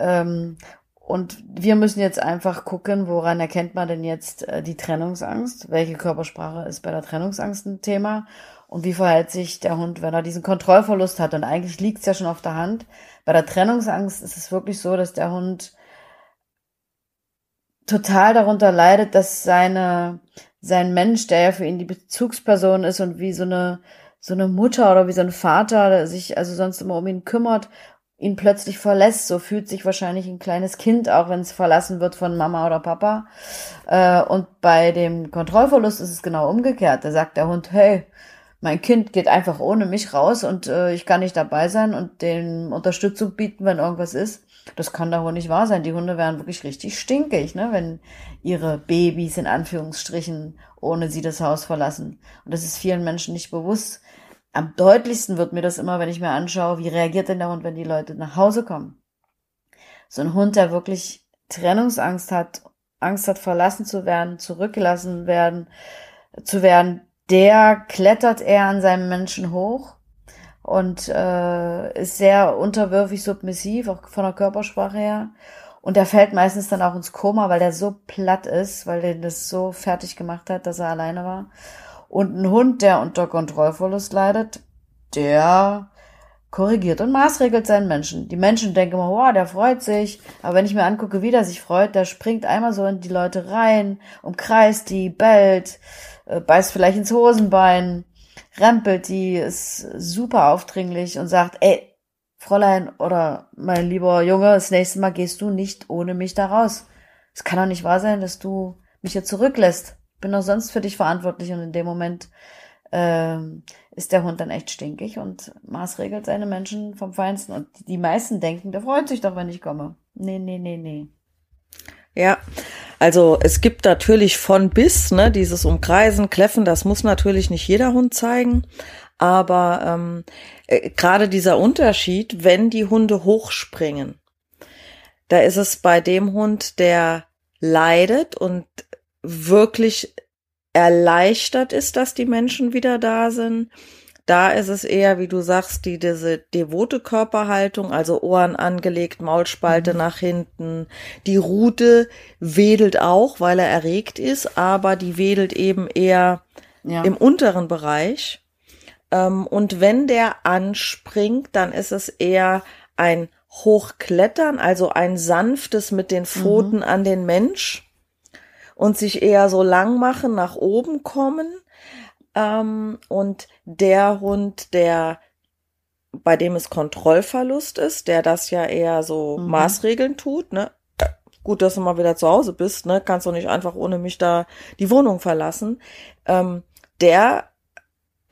Ähm, und wir müssen jetzt einfach gucken, woran erkennt man denn jetzt äh, die Trennungsangst? Welche Körpersprache ist bei der Trennungsangst ein Thema? Und wie verhält sich der Hund, wenn er diesen Kontrollverlust hat? Und eigentlich liegt es ja schon auf der Hand. Bei der Trennungsangst ist es wirklich so, dass der Hund total darunter leidet, dass seine, sein Mensch, der ja für ihn die Bezugsperson ist und wie so eine, so eine Mutter oder wie so ein Vater, der sich also sonst immer um ihn kümmert ihn plötzlich verlässt. So fühlt sich wahrscheinlich ein kleines Kind auch, wenn es verlassen wird von Mama oder Papa. Äh, und bei dem Kontrollverlust ist es genau umgekehrt. Da sagt der Hund, hey, mein Kind geht einfach ohne mich raus und äh, ich kann nicht dabei sein und den Unterstützung bieten, wenn irgendwas ist. Das kann doch wohl nicht wahr sein. Die Hunde wären wirklich richtig stinkig, ne, wenn ihre Babys in Anführungsstrichen ohne sie das Haus verlassen. Und das ist vielen Menschen nicht bewusst am deutlichsten wird mir das immer, wenn ich mir anschaue, wie reagiert denn der Hund, wenn die Leute nach Hause kommen. So ein Hund, der wirklich Trennungsangst hat, Angst hat, verlassen zu werden, zurückgelassen werden, zu werden, der klettert eher an seinem Menschen hoch und äh, ist sehr unterwürfig, submissiv, auch von der Körpersprache her. Und der fällt meistens dann auch ins Koma, weil der so platt ist, weil der das so fertig gemacht hat, dass er alleine war. Und ein Hund, der unter Kontrollverlust leidet, der korrigiert und maßregelt seinen Menschen. Die Menschen denken immer, wow, der freut sich. Aber wenn ich mir angucke, wie der sich freut, der springt einmal so in die Leute rein, umkreist die, bellt, äh, beißt vielleicht ins Hosenbein, rempelt die, ist super aufdringlich und sagt, ey, Fräulein oder mein lieber Junge, das nächste Mal gehst du nicht ohne mich da raus. Es kann doch nicht wahr sein, dass du mich hier zurücklässt bin auch sonst für dich verantwortlich und in dem Moment ähm, ist der Hund dann echt stinkig und maßregelt seine Menschen vom Feinsten. Und die meisten denken, der freut sich doch, wenn ich komme. Nee, nee, nee, nee. Ja, also es gibt natürlich von bis, ne, dieses Umkreisen, Kläffen, das muss natürlich nicht jeder Hund zeigen. Aber ähm, äh, gerade dieser Unterschied, wenn die Hunde hochspringen, da ist es bei dem Hund, der leidet und wirklich erleichtert ist, dass die Menschen wieder da sind. Da ist es eher, wie du sagst, die, diese devote Körperhaltung, also Ohren angelegt, Maulspalte mhm. nach hinten. Die Rute wedelt auch, weil er erregt ist, aber die wedelt eben eher ja. im unteren Bereich. Ähm, und wenn der anspringt, dann ist es eher ein Hochklettern, also ein sanftes mit den Pfoten mhm. an den Mensch und sich eher so lang machen, nach oben kommen. Ähm, und der Hund, der bei dem es Kontrollverlust ist, der das ja eher so mhm. Maßregeln tut, ne? Gut, dass du mal wieder zu Hause bist, ne? Kannst du nicht einfach ohne mich da die Wohnung verlassen. Ähm, der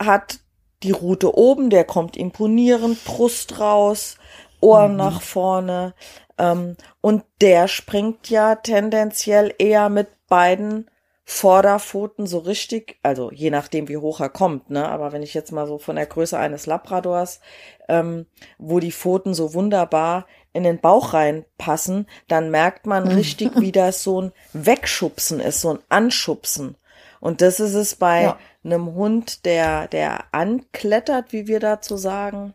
hat die Rute oben, der kommt imponierend, Brust raus, Ohren mhm. nach vorne. Ähm, und der springt ja tendenziell eher mit beiden Vorderpfoten so richtig, also je nachdem, wie hoch er kommt, ne? Aber wenn ich jetzt mal so von der Größe eines Labradors, ähm, wo die Pfoten so wunderbar in den Bauch reinpassen, dann merkt man mhm. richtig, wie das so ein Wegschubsen ist, so ein Anschubsen. Und das ist es bei ja. einem Hund, der, der anklettert, wie wir dazu sagen,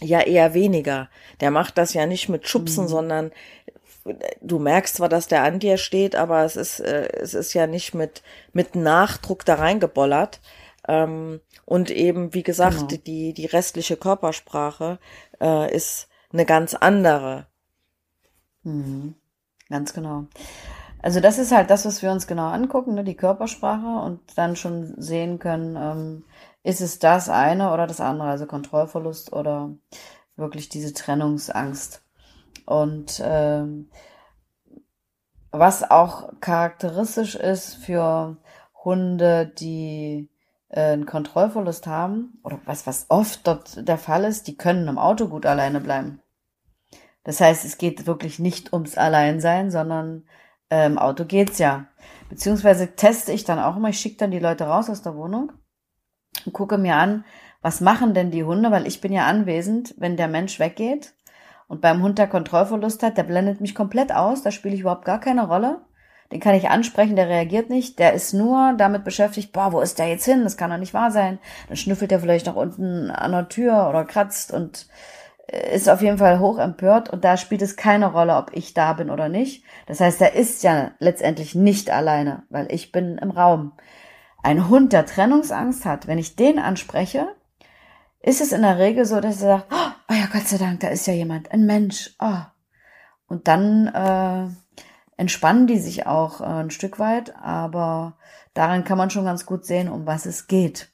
ja eher weniger. Der macht das ja nicht mit Schubsen, mhm. sondern du merkst zwar, dass der an dir steht, aber es ist, äh, es ist ja nicht mit, mit Nachdruck da reingebollert. Ähm, und eben, wie gesagt, genau. die, die restliche Körpersprache äh, ist eine ganz andere. Mhm. Ganz genau. Also das ist halt das, was wir uns genau angucken, ne? die Körpersprache und dann schon sehen können, ähm, ist es das eine oder das andere, also Kontrollverlust oder wirklich diese Trennungsangst. Und ähm, was auch charakteristisch ist für Hunde, die äh, einen Kontrollverlust haben, oder was, was oft dort der Fall ist, die können im Auto gut alleine bleiben. Das heißt, es geht wirklich nicht ums Alleinsein, sondern äh, im Auto geht's ja. Beziehungsweise teste ich dann auch immer, ich schicke dann die Leute raus aus der Wohnung und gucke mir an, was machen denn die Hunde, weil ich bin ja anwesend, wenn der Mensch weggeht und beim Hund der Kontrollverlust hat, der blendet mich komplett aus, da spiele ich überhaupt gar keine Rolle. Den kann ich ansprechen, der reagiert nicht, der ist nur damit beschäftigt, boah, wo ist der jetzt hin? Das kann doch nicht wahr sein. Dann schnüffelt er vielleicht nach unten an der Tür oder kratzt und äh, ist auf jeden Fall hoch empört und da spielt es keine Rolle, ob ich da bin oder nicht. Das heißt, er ist ja letztendlich nicht alleine, weil ich bin im Raum. Ein Hund, der Trennungsangst hat, wenn ich den anspreche, ist es in der Regel so, dass er sagt, oh ja, Gott sei Dank, da ist ja jemand, ein Mensch. Oh. Und dann äh, entspannen die sich auch äh, ein Stück weit, aber daran kann man schon ganz gut sehen, um was es geht.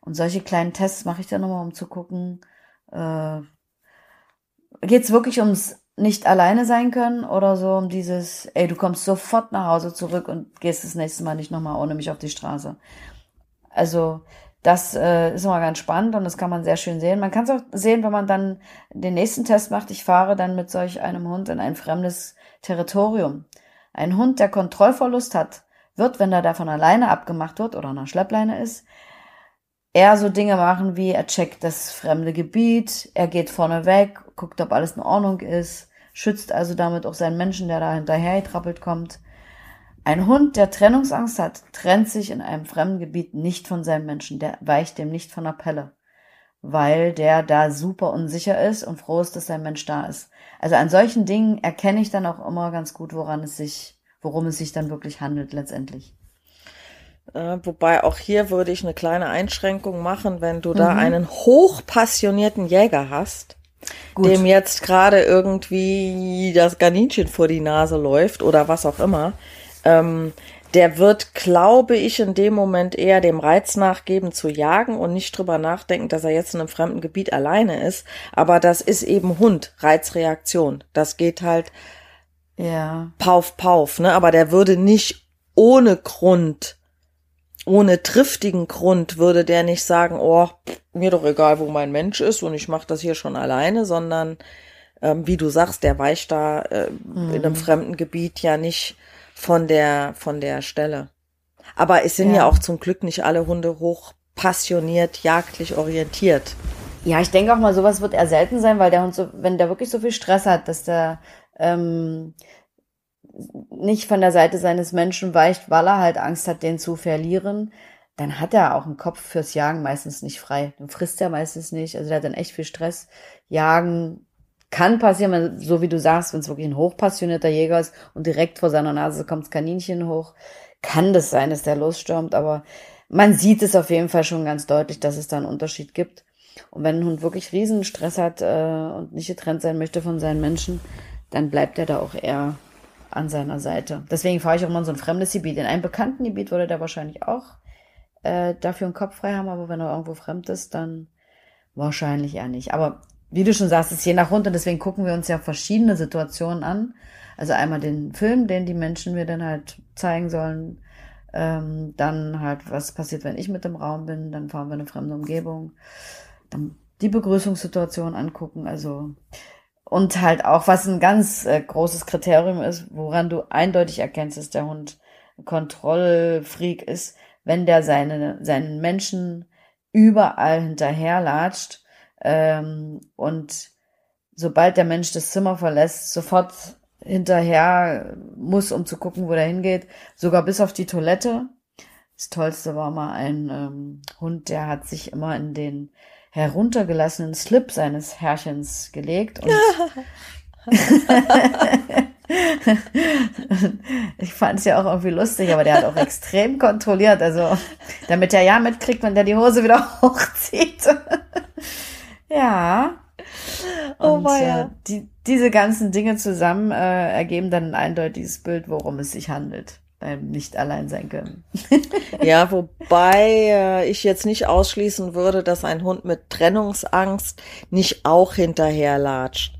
Und solche kleinen Tests mache ich dann nochmal, um zu gucken, äh, geht es wirklich ums nicht alleine sein können oder so um dieses, ey, du kommst sofort nach Hause zurück und gehst das nächste Mal nicht nochmal ohne mich auf die Straße. Also das äh, ist immer ganz spannend und das kann man sehr schön sehen. Man kann es auch sehen, wenn man dann den nächsten Test macht. Ich fahre dann mit solch einem Hund in ein fremdes Territorium. Ein Hund, der Kontrollverlust hat, wird, wenn er davon alleine abgemacht wird oder der Schleppleine ist, eher so Dinge machen wie er checkt das fremde Gebiet, er geht vorne weg, guckt, ob alles in Ordnung ist, schützt also damit auch seinen Menschen, der da hinterher getrappelt kommt. Ein Hund, der Trennungsangst hat, trennt sich in einem fremden Gebiet nicht von seinem Menschen, der weicht dem nicht von der Pelle, weil der da super unsicher ist und froh ist, dass sein Mensch da ist. Also an solchen Dingen erkenne ich dann auch immer ganz gut, woran es sich, worum es sich dann wirklich handelt letztendlich. Äh, wobei auch hier würde ich eine kleine Einschränkung machen, wenn du mhm. da einen hochpassionierten Jäger hast, Gut. dem jetzt gerade irgendwie das Kaninchen vor die Nase läuft oder was auch immer, ähm, der wird, glaube ich, in dem Moment eher dem Reiz nachgeben zu jagen und nicht drüber nachdenken, dass er jetzt in einem fremden Gebiet alleine ist. Aber das ist eben Hund, Reizreaktion. Das geht halt ja. pauf, pauf, ne? Aber der würde nicht ohne Grund, ohne triftigen Grund, würde der nicht sagen, oh, mir doch egal, wo mein Mensch ist und ich mache das hier schon alleine, sondern ähm, wie du sagst, der weicht da äh, mhm. in einem mhm. fremden Gebiet ja nicht von der, von der Stelle. Aber es sind ja. ja auch zum Glück nicht alle Hunde hoch passioniert, jagdlich orientiert. Ja, ich denke auch mal, sowas wird eher selten sein, weil der Hund so, wenn der wirklich so viel Stress hat, dass der ähm, nicht von der Seite seines Menschen weicht, weil er halt Angst hat, den zu verlieren, dann hat er auch einen Kopf fürs Jagen meistens nicht frei. Dann frisst er meistens nicht. Also der hat dann echt viel Stress. Jagen kann passieren, so wie du sagst, wenn es wirklich ein hochpassionierter Jäger ist und direkt vor seiner Nase kommt das Kaninchen hoch, kann das sein, dass der losstürmt, aber man sieht es auf jeden Fall schon ganz deutlich, dass es da einen Unterschied gibt. Und wenn ein Hund wirklich riesen Stress hat äh, und nicht getrennt sein möchte von seinen Menschen, dann bleibt er da auch eher an seiner Seite. Deswegen fahre ich auch mal in so ein fremdes Gebiet. In einem bekannten Gebiet würde der wahrscheinlich auch äh, dafür einen Kopf frei haben, aber wenn er irgendwo fremd ist, dann wahrscheinlich eher nicht. Aber wie du schon sagst, ist je nach Hund und deswegen gucken wir uns ja verschiedene Situationen an. Also einmal den Film, den die Menschen mir dann halt zeigen sollen, Ähm, dann halt, was passiert, wenn ich mit im Raum bin? Dann fahren wir in eine fremde Umgebung. Dann die Begrüßungssituation angucken. Also und halt auch, was ein ganz äh, großes Kriterium ist, woran du eindeutig erkennst, dass der Hund Kontrollfreak ist, wenn der seine, seinen Menschen überall hinterherlatscht ähm, und sobald der Mensch das Zimmer verlässt, sofort hinterher muss, um zu gucken, wo der hingeht, sogar bis auf die Toilette. Das Tollste war mal ein ähm, Hund, der hat sich immer in den heruntergelassenen Slip seines Herrchens gelegt und ich fand es ja auch irgendwie lustig, aber der hat auch extrem kontrolliert, also damit er ja mitkriegt, wenn der die Hose wieder hochzieht. Ja. Oh und, äh, die, diese ganzen Dinge zusammen äh, ergeben dann ein eindeutiges Bild, worum es sich handelt beim nicht allein sein können. ja, wobei äh, ich jetzt nicht ausschließen würde, dass ein Hund mit Trennungsangst nicht auch hinterherlatscht.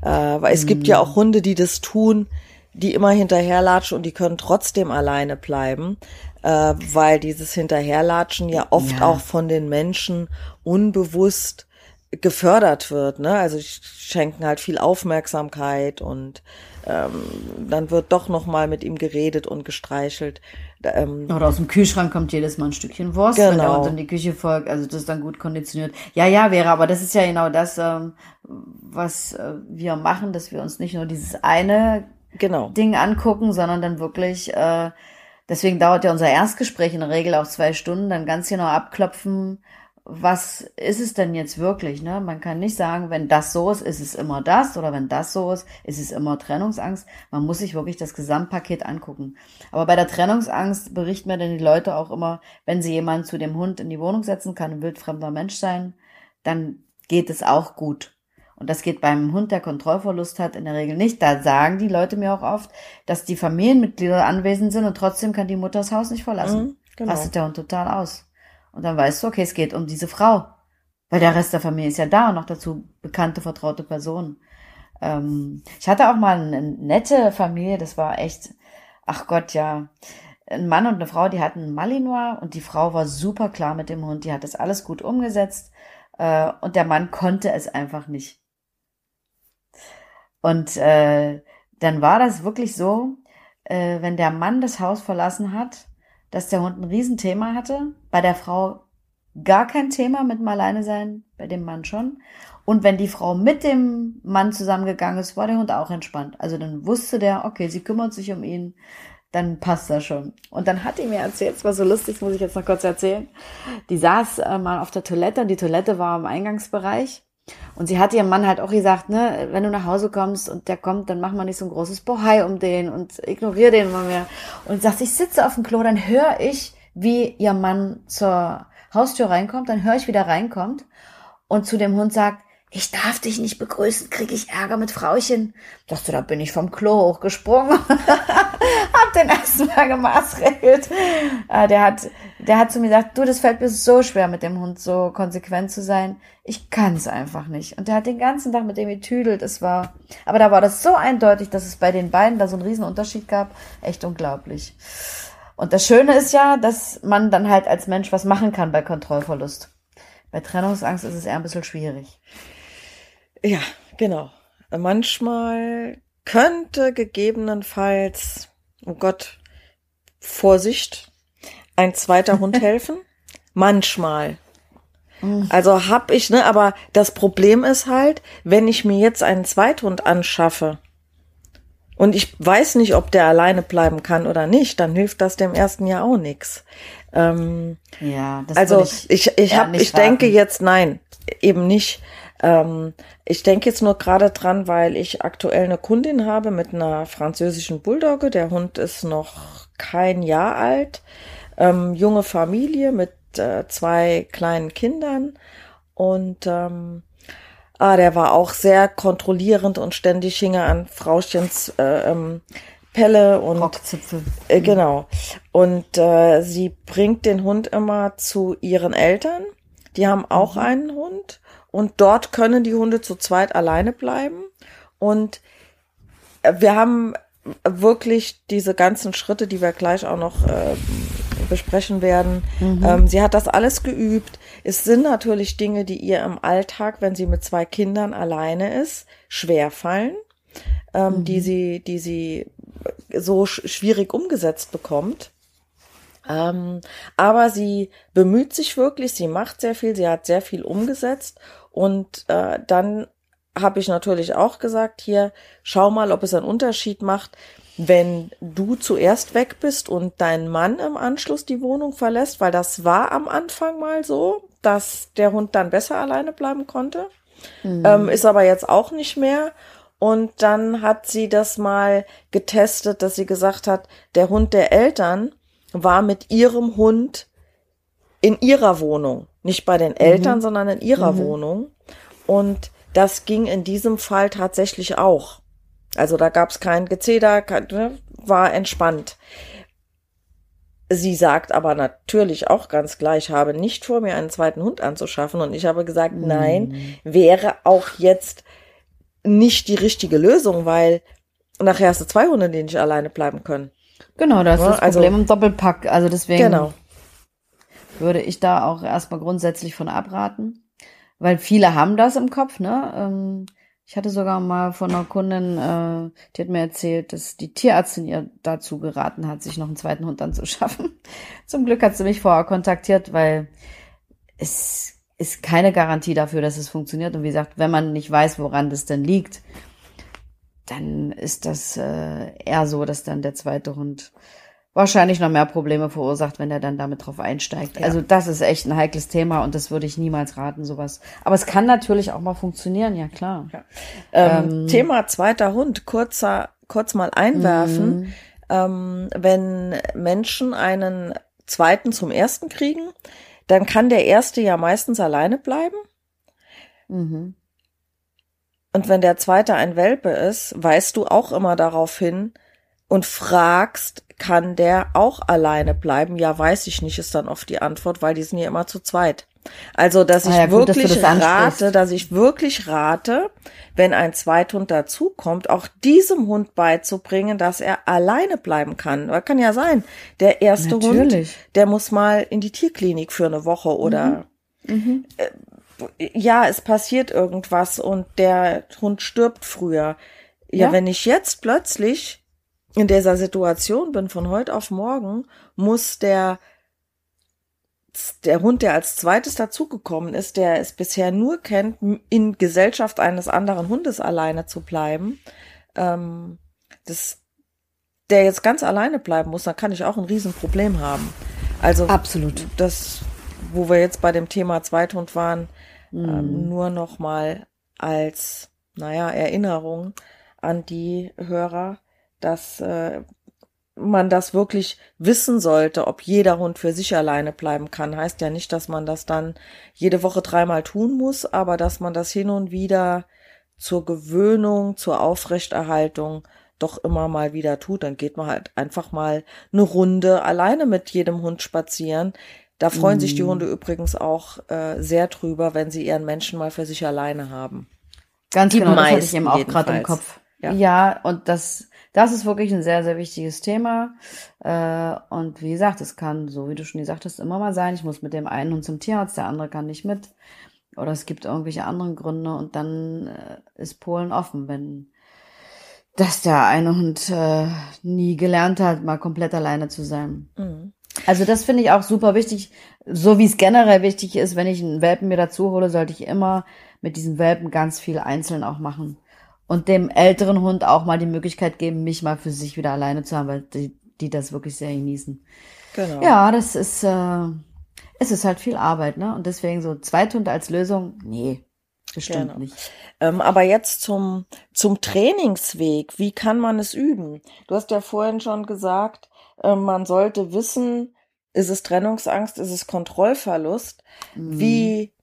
Äh, weil es mm. gibt ja auch Hunde, die das tun, die immer hinterherlatschen und die können trotzdem alleine bleiben, äh, weil dieses Hinterherlatschen ja oft ja. auch von den Menschen unbewusst gefördert wird. Ne? Also schenken halt viel Aufmerksamkeit und ähm, dann wird doch noch mal mit ihm geredet und gestreichelt. Ähm, Oder aus dem Kühlschrank kommt jedes Mal ein Stückchen Wurst, genau. wenn der Hund in die Küche folgt. Also das ist dann gut konditioniert. Ja, ja, wäre, aber das ist ja genau das, ähm, was äh, wir machen, dass wir uns nicht nur dieses eine genau. Ding angucken, sondern dann wirklich, äh, deswegen dauert ja unser Erstgespräch in der Regel auch zwei Stunden, dann ganz genau abklopfen, was ist es denn jetzt wirklich? Ne? Man kann nicht sagen, wenn das so ist, ist es immer das oder wenn das so ist, ist es immer Trennungsangst. Man muss sich wirklich das Gesamtpaket angucken. Aber bei der Trennungsangst berichten mir denn die Leute auch immer, wenn sie jemanden zu dem Hund in die Wohnung setzen, kann ein wildfremder Mensch sein, dann geht es auch gut. Und das geht beim Hund, der Kontrollverlust hat, in der Regel nicht. Da sagen die Leute mir auch oft, dass die Familienmitglieder anwesend sind und trotzdem kann die Mutter das Haus nicht verlassen. Mhm, genau. Rastet der Hund total aus. Und dann weißt du, okay, es geht um diese Frau. Weil der Rest der Familie ist ja da und noch dazu bekannte, vertraute Personen. Ähm, ich hatte auch mal eine nette Familie, das war echt, ach Gott, ja. Ein Mann und eine Frau, die hatten Malinois und die Frau war super klar mit dem Hund, die hat das alles gut umgesetzt äh, und der Mann konnte es einfach nicht. Und äh, dann war das wirklich so, äh, wenn der Mann das Haus verlassen hat, dass der Hund ein Riesenthema hatte. Bei der Frau gar kein Thema mit dem Alleine sein, bei dem Mann schon. Und wenn die Frau mit dem Mann zusammengegangen ist, war der Hund auch entspannt. Also dann wusste der, okay, sie kümmert sich um ihn, dann passt das schon. Und dann hat die mir erzählt, es war so lustig, das muss ich jetzt noch kurz erzählen. Die saß äh, mal auf der Toilette und die Toilette war im Eingangsbereich und sie hat ihrem Mann halt auch gesagt, ne, wenn du nach Hause kommst und der kommt, dann mach mal nicht so ein großes Bohai um den und ignoriere den immer mehr. Und sagt, ich sitze auf dem Klo, dann höre ich, wie ihr Mann zur Haustür reinkommt, dann höre ich, wie der reinkommt und zu dem Hund sagt, ich darf dich nicht begrüßen, krieg ich Ärger mit Frauchen. Dachte, da bin ich vom Klo hochgesprungen. hab den erstmal gemaßregelt. Äh, der hat, der hat zu mir gesagt, du, das fällt mir so schwer mit dem Hund so konsequent zu sein. Ich kann es einfach nicht. Und der hat den ganzen Tag mit dem getüdelt. Es war, aber da war das so eindeutig, dass es bei den beiden da so einen riesen Unterschied gab. Echt unglaublich. Und das Schöne ist ja, dass man dann halt als Mensch was machen kann bei Kontrollverlust. Bei Trennungsangst ist es eher ein bisschen schwierig. Ja, genau. Manchmal könnte gegebenenfalls, oh Gott, Vorsicht, ein zweiter Hund helfen. Manchmal. Also hab ich, ne, aber das Problem ist halt, wenn ich mir jetzt einen Zweithund anschaffe und ich weiß nicht, ob der alleine bleiben kann oder nicht, dann hilft das dem ersten Jahr auch nichts. Ähm, ja, das also ich, ich, ich, hab, ich denke jetzt, nein, eben nicht. Ähm, ich denke jetzt nur gerade dran, weil ich aktuell eine Kundin habe mit einer französischen Bulldogge. Der Hund ist noch kein Jahr alt. Ähm, junge Familie mit äh, zwei kleinen Kindern. Und ähm, ah, der war auch sehr kontrollierend und ständig hing er an Frauchens äh, ähm, Pelle und Rockzipfel. Äh, genau. Und äh, sie bringt den Hund immer zu ihren Eltern. Die haben auch mhm. einen Hund und dort können die Hunde zu zweit alleine bleiben. Und wir haben wirklich diese ganzen Schritte, die wir gleich auch noch äh, besprechen werden. Mhm. Ähm, sie hat das alles geübt. Es sind natürlich Dinge, die ihr im Alltag, wenn sie mit zwei Kindern alleine ist, schwer fallen, ähm, mhm. die sie, die sie so sch schwierig umgesetzt bekommt. Ähm, aber sie bemüht sich wirklich, sie macht sehr viel, sie hat sehr viel umgesetzt und äh, dann habe ich natürlich auch gesagt, hier, schau mal, ob es einen Unterschied macht, wenn du zuerst weg bist und dein Mann im Anschluss die Wohnung verlässt, weil das war am Anfang mal so, dass der Hund dann besser alleine bleiben konnte, mhm. ähm, ist aber jetzt auch nicht mehr. Und dann hat sie das mal getestet, dass sie gesagt hat, der Hund der Eltern war mit ihrem Hund in ihrer Wohnung, nicht bei den Eltern, mhm. sondern in ihrer mhm. Wohnung. Und das ging in diesem Fall tatsächlich auch. Also da gab es kein Gezeder, ne, war entspannt. Sie sagt aber natürlich auch ganz gleich, habe nicht vor, mir einen zweiten Hund anzuschaffen. Und ich habe gesagt, mhm. nein, wäre auch jetzt nicht die richtige Lösung, weil nachher hast du zwei Hunde, die nicht alleine bleiben können. Genau, das ist das also, Problem im Doppelpack. Also deswegen genau. Würde ich da auch erstmal grundsätzlich von abraten. Weil viele haben das im Kopf, ne? Ähm, ich hatte sogar mal von einer Kundin, äh, die hat mir erzählt, dass die Tierärztin ihr dazu geraten hat, sich noch einen zweiten Hund anzuschaffen. Zum Glück hat sie mich vorher kontaktiert, weil es ist keine Garantie dafür, dass es funktioniert. Und wie gesagt, wenn man nicht weiß, woran das denn liegt, dann ist das äh, eher so, dass dann der zweite Hund wahrscheinlich noch mehr Probleme verursacht, wenn er dann damit drauf einsteigt. Ja. Also das ist echt ein heikles Thema und das würde ich niemals raten, sowas. Aber es kann natürlich auch mal funktionieren, ja klar. Ja. Ähm, ähm, Thema zweiter Hund, kurzer, kurz mal einwerfen. Mhm. Ähm, wenn Menschen einen zweiten zum ersten kriegen, dann kann der erste ja meistens alleine bleiben. Mhm. Und wenn der zweite ein Welpe ist, weißt du auch immer darauf hin und fragst, kann der auch alleine bleiben? Ja, weiß ich nicht, ist dann oft die Antwort, weil die sind ja immer zu zweit. Also, dass ich ah ja, gut, wirklich dass das rate, dass ich wirklich rate, wenn ein Zweithund dazukommt, auch diesem Hund beizubringen, dass er alleine bleiben kann. Das kann ja sein. Der erste Natürlich. Hund, der muss mal in die Tierklinik für eine Woche oder mhm. Mhm. Äh, ja, es passiert irgendwas und der Hund stirbt früher. Ja, ja, wenn ich jetzt plötzlich in dieser Situation bin, von heute auf morgen, muss der der Hund, der als zweites dazugekommen ist, der es bisher nur kennt, in Gesellschaft eines anderen Hundes alleine zu bleiben, ähm, das, der jetzt ganz alleine bleiben muss, dann kann ich auch ein Riesenproblem haben. Also absolut. Das, wo wir jetzt bei dem Thema Zweithund waren, ähm, mhm. ähm, nur noch mal als, naja, Erinnerung an die Hörer, dass äh, man das wirklich wissen sollte, ob jeder Hund für sich alleine bleiben kann. Heißt ja nicht, dass man das dann jede Woche dreimal tun muss, aber dass man das hin und wieder zur Gewöhnung, zur Aufrechterhaltung doch immer mal wieder tut. Dann geht man halt einfach mal eine Runde alleine mit jedem Hund spazieren. Da freuen mm. sich die mhm. Hunde übrigens auch äh, sehr drüber, wenn sie ihren Menschen mal für sich alleine haben. Ganz die genau, das hatte ich eben auch gerade im Kopf. Ja. ja, und das, das ist wirklich ein sehr, sehr wichtiges Thema. Äh, und wie gesagt, es kann, so wie du schon gesagt hast, immer mal sein, ich muss mit dem einen Hund zum Tierarzt, der andere kann nicht mit. Oder es gibt irgendwelche anderen Gründe und dann äh, ist Polen offen, wenn dass der eine Hund äh, nie gelernt hat, mal komplett alleine zu sein. Mhm. Also das finde ich auch super wichtig, so wie es generell wichtig ist, wenn ich einen Welpen mir dazu hole, sollte ich immer mit diesen Welpen ganz viel einzeln auch machen. Und dem älteren Hund auch mal die Möglichkeit geben, mich mal für sich wieder alleine zu haben, weil die, die das wirklich sehr genießen. Genau. Ja, das ist, äh, es ist halt viel Arbeit, ne? Und deswegen so Zweithund als Lösung, nee, bestimmt genau. nicht. Ähm, aber jetzt zum, zum Trainingsweg. Wie kann man es üben? Du hast ja vorhin schon gesagt, äh, man sollte wissen, ist es Trennungsangst, ist es Kontrollverlust? Mhm. Wie,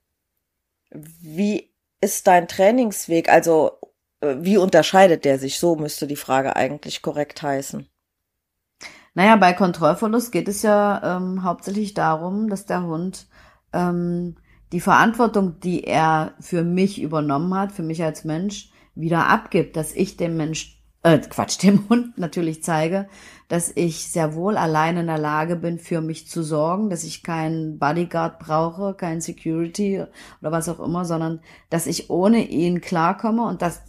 wie ist dein Trainingsweg? Also, wie unterscheidet der sich? So müsste die Frage eigentlich korrekt heißen. Naja, bei Kontrollverlust geht es ja ähm, hauptsächlich darum, dass der Hund ähm, die Verantwortung, die er für mich übernommen hat, für mich als Mensch, wieder abgibt, dass ich dem Mensch äh, Quatsch, dem Hund natürlich zeige, dass ich sehr wohl alleine in der Lage bin, für mich zu sorgen, dass ich keinen Bodyguard brauche, kein Security oder was auch immer, sondern dass ich ohne ihn klarkomme und das,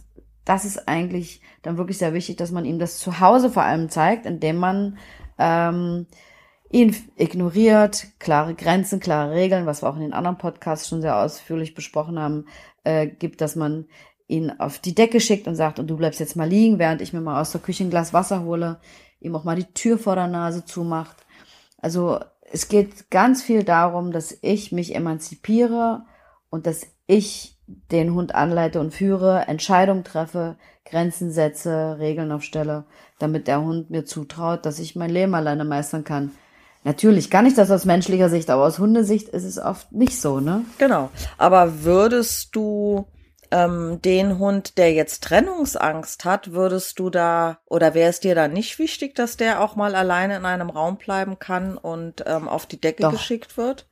das ist eigentlich dann wirklich sehr wichtig, dass man ihm das zu Hause vor allem zeigt, indem man ähm, ihn ignoriert, klare Grenzen, klare Regeln, was wir auch in den anderen Podcasts schon sehr ausführlich besprochen haben, äh, gibt, dass man ihn auf die Decke schickt und sagt, und du bleibst jetzt mal liegen, während ich mir mal aus der Küche ein Glas Wasser hole, ihm auch mal die Tür vor der Nase zumacht. Also es geht ganz viel darum, dass ich mich emanzipiere und dass ich den Hund anleite und führe, Entscheidungen treffe, Grenzen setze, Regeln aufstelle, damit der Hund mir zutraut, dass ich mein Leben alleine meistern kann. Natürlich kann ich das aus menschlicher Sicht, aber aus Hundesicht ist es oft nicht so, ne? Genau. Aber würdest du ähm, den Hund, der jetzt Trennungsangst hat, würdest du da oder wäre es dir da nicht wichtig, dass der auch mal alleine in einem Raum bleiben kann und ähm, auf die Decke Doch. geschickt wird?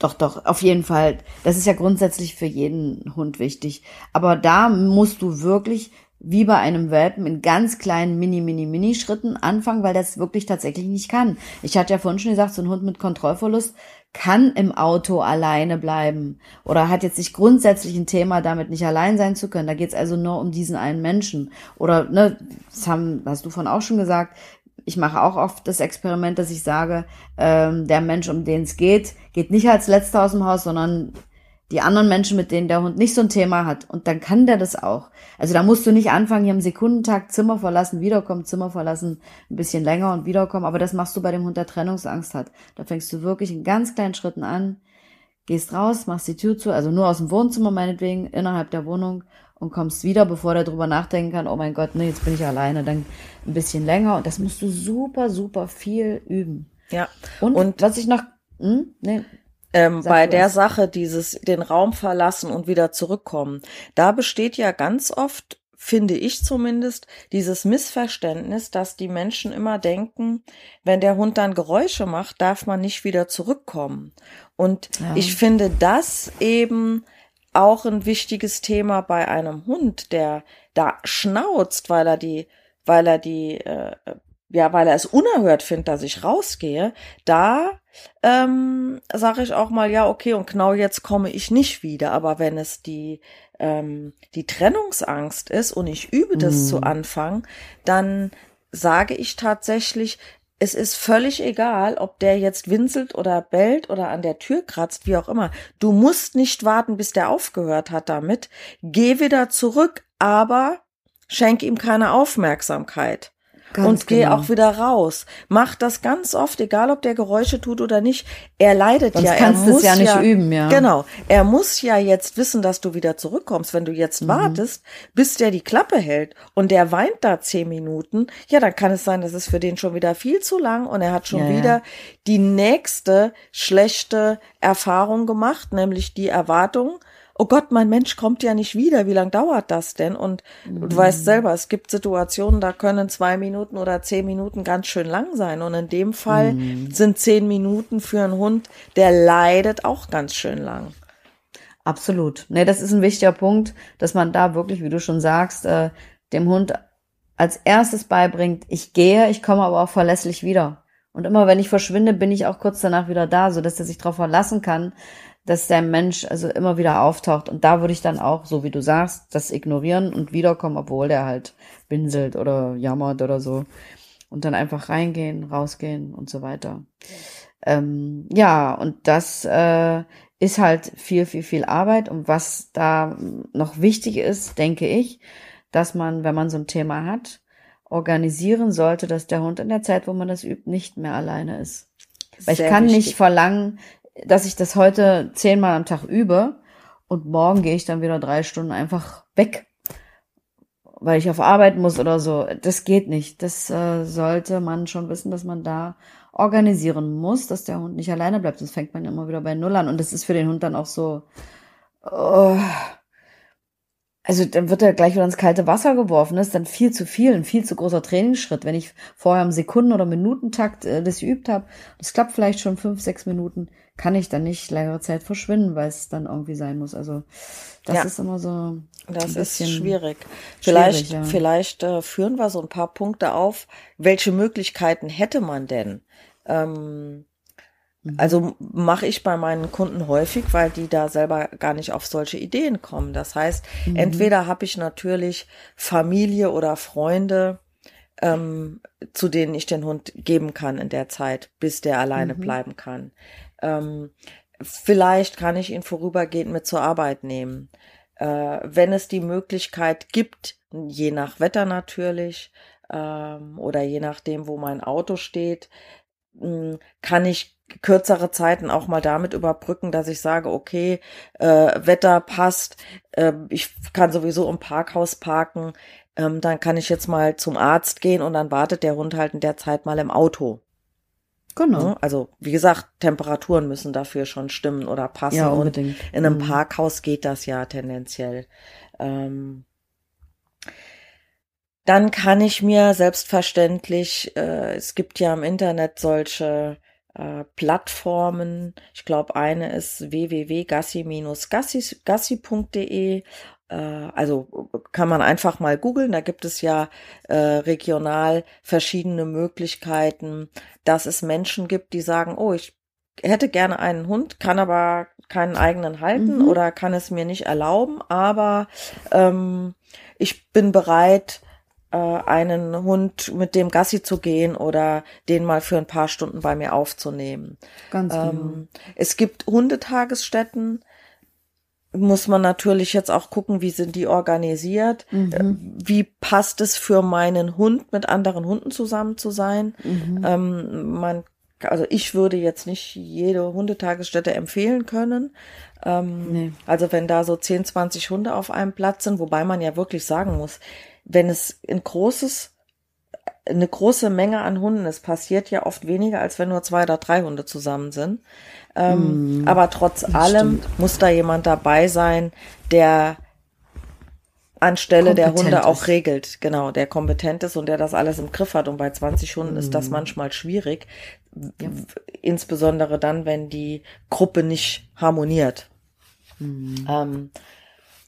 Doch, doch, auf jeden Fall. Das ist ja grundsätzlich für jeden Hund wichtig. Aber da musst du wirklich wie bei einem Welpen in ganz kleinen Mini, Mini, Mini-Schritten anfangen, weil das wirklich tatsächlich nicht kann. Ich hatte ja vorhin schon gesagt, so ein Hund mit Kontrollverlust kann im Auto alleine bleiben oder hat jetzt nicht grundsätzlich ein Thema, damit nicht allein sein zu können. Da geht's also nur um diesen einen Menschen. Oder, ne, das haben, hast du von auch schon gesagt, ich mache auch oft das Experiment, dass ich sage, ähm, der Mensch, um den es geht, geht nicht als letzter aus dem Haus, sondern die anderen Menschen, mit denen der Hund nicht so ein Thema hat. Und dann kann der das auch. Also da musst du nicht anfangen, hier im Sekundentag Zimmer verlassen, wiederkommen, Zimmer verlassen, ein bisschen länger und wiederkommen. Aber das machst du bei dem Hund, der Trennungsangst hat. Da fängst du wirklich in ganz kleinen Schritten an, gehst raus, machst die Tür zu, also nur aus dem Wohnzimmer meinetwegen, innerhalb der Wohnung und kommst wieder, bevor der drüber nachdenken kann, oh mein Gott, nee, jetzt bin ich alleine, dann ein bisschen länger. Und das musst du super, super viel üben. Ja. Und, und was ich noch, hm, nee, ähm, bei der Sache, dieses den Raum verlassen und wieder zurückkommen, da besteht ja ganz oft, finde ich zumindest, dieses Missverständnis, dass die Menschen immer denken, wenn der Hund dann Geräusche macht, darf man nicht wieder zurückkommen. Und ja. ich finde das eben auch ein wichtiges Thema bei einem Hund, der da schnauzt, weil er die, weil er die, äh, ja, weil er es unerhört findet, dass ich rausgehe, da ähm, sage ich auch mal, ja, okay, und genau jetzt komme ich nicht wieder. Aber wenn es die, ähm, die Trennungsangst ist und ich übe das mm. zu Anfang, dann sage ich tatsächlich, es ist völlig egal, ob der jetzt winselt oder bellt oder an der Tür kratzt, wie auch immer. Du musst nicht warten, bis der aufgehört hat damit. Geh wieder zurück, aber schenk ihm keine Aufmerksamkeit. Ganz und geh genau. auch wieder raus. Mach das ganz oft, egal ob der Geräusche tut oder nicht. Er leidet Sonst ja. Kannst er muss ja nicht ja, üben, ja. Genau. Er muss ja jetzt wissen, dass du wieder zurückkommst. Wenn du jetzt mhm. wartest, bis der die Klappe hält und der weint da zehn Minuten, ja, dann kann es sein, dass es für den schon wieder viel zu lang und er hat schon ja, wieder ja. die nächste schlechte Erfahrung gemacht, nämlich die Erwartung, oh Gott, mein Mensch kommt ja nicht wieder, wie lange dauert das denn? Und mhm. du weißt selber, es gibt Situationen, da können zwei Minuten oder zehn Minuten ganz schön lang sein. Und in dem Fall mhm. sind zehn Minuten für einen Hund, der leidet auch ganz schön lang. Absolut. Nee, das ist ein wichtiger Punkt, dass man da wirklich, wie du schon sagst, äh, dem Hund als erstes beibringt, ich gehe, ich komme aber auch verlässlich wieder. Und immer wenn ich verschwinde, bin ich auch kurz danach wieder da, so dass er sich darauf verlassen kann, dass der Mensch also immer wieder auftaucht. Und da würde ich dann auch, so wie du sagst, das ignorieren und wiederkommen, obwohl der halt winselt oder jammert oder so. Und dann einfach reingehen, rausgehen und so weiter. Ähm, ja, und das äh, ist halt viel, viel, viel Arbeit. Und was da noch wichtig ist, denke ich, dass man, wenn man so ein Thema hat, organisieren sollte, dass der Hund in der Zeit, wo man das übt, nicht mehr alleine ist. Weil ich kann wichtig. nicht verlangen, dass ich das heute zehnmal am Tag übe und morgen gehe ich dann wieder drei Stunden einfach weg, weil ich auf Arbeit muss oder so. Das geht nicht. Das äh, sollte man schon wissen, dass man da organisieren muss, dass der Hund nicht alleine bleibt. Sonst fängt man immer wieder bei Null an. Und das ist für den Hund dann auch so. Oh, Also dann wird er gleich wieder ins kalte Wasser geworfen. Das ist dann viel zu viel, ein viel zu großer Trainingsschritt. Wenn ich vorher im Sekunden- oder Minutentakt äh, das geübt habe, das klappt vielleicht schon fünf, sechs Minuten, kann ich dann nicht längere Zeit verschwinden, weil es dann irgendwie sein muss. Also das ja. ist immer so. Das ist schwierig. Vielleicht, schwierig, ja. vielleicht äh, führen wir so ein paar Punkte auf. Welche Möglichkeiten hätte man denn? Ähm. Also mache ich bei meinen Kunden häufig, weil die da selber gar nicht auf solche Ideen kommen. Das heißt, mhm. entweder habe ich natürlich Familie oder Freunde, ähm, zu denen ich den Hund geben kann in der Zeit, bis der alleine mhm. bleiben kann. Ähm, vielleicht kann ich ihn vorübergehend mit zur Arbeit nehmen. Äh, wenn es die Möglichkeit gibt, je nach Wetter natürlich, ähm, oder je nachdem, wo mein Auto steht, hm, kann ich kürzere Zeiten auch mal damit überbrücken, dass ich sage, okay, äh, Wetter passt, äh, ich kann sowieso im Parkhaus parken, ähm, dann kann ich jetzt mal zum Arzt gehen und dann wartet der Hund halt in der Zeit mal im Auto. Genau. Ne? Also wie gesagt, Temperaturen müssen dafür schon stimmen oder passen. Ja, unbedingt. Und in einem mhm. Parkhaus geht das ja tendenziell. Ähm, dann kann ich mir selbstverständlich, äh, es gibt ja im Internet solche äh, Plattformen. Ich glaube, eine ist www.gassi-gassi.de. Äh, also kann man einfach mal googeln. Da gibt es ja äh, regional verschiedene Möglichkeiten, dass es Menschen gibt, die sagen, oh, ich hätte gerne einen Hund, kann aber keinen eigenen halten mhm. oder kann es mir nicht erlauben, aber ähm, ich bin bereit, äh, einen Hund mit dem Gassi zu gehen oder den mal für ein paar Stunden bei mir aufzunehmen. Ganz genau. Ähm, es gibt Hundetagesstätten, muss man natürlich jetzt auch gucken, wie sind die organisiert, mhm. Äh, wie passt es für meinen Hund mit anderen Hunden zusammen zu sein. Mhm. Ähm, man, also ich würde jetzt nicht jede Hundetagesstätte empfehlen können. Ähm, nee. Also wenn da so 10, 20 Hunde auf einem Platz sind, wobei man ja wirklich sagen muss, wenn es ein großes, eine große Menge an Hunden ist, passiert ja oft weniger, als wenn nur zwei oder drei Hunde zusammen sind. Ähm, mm, aber trotz allem stimmt. muss da jemand dabei sein, der anstelle der Hunde ist. auch regelt, genau, der kompetent ist und der das alles im Griff hat. Und bei 20 Hunden mm. ist das mm. manchmal schwierig, ja. insbesondere dann, wenn die Gruppe nicht harmoniert. Mm. Ähm,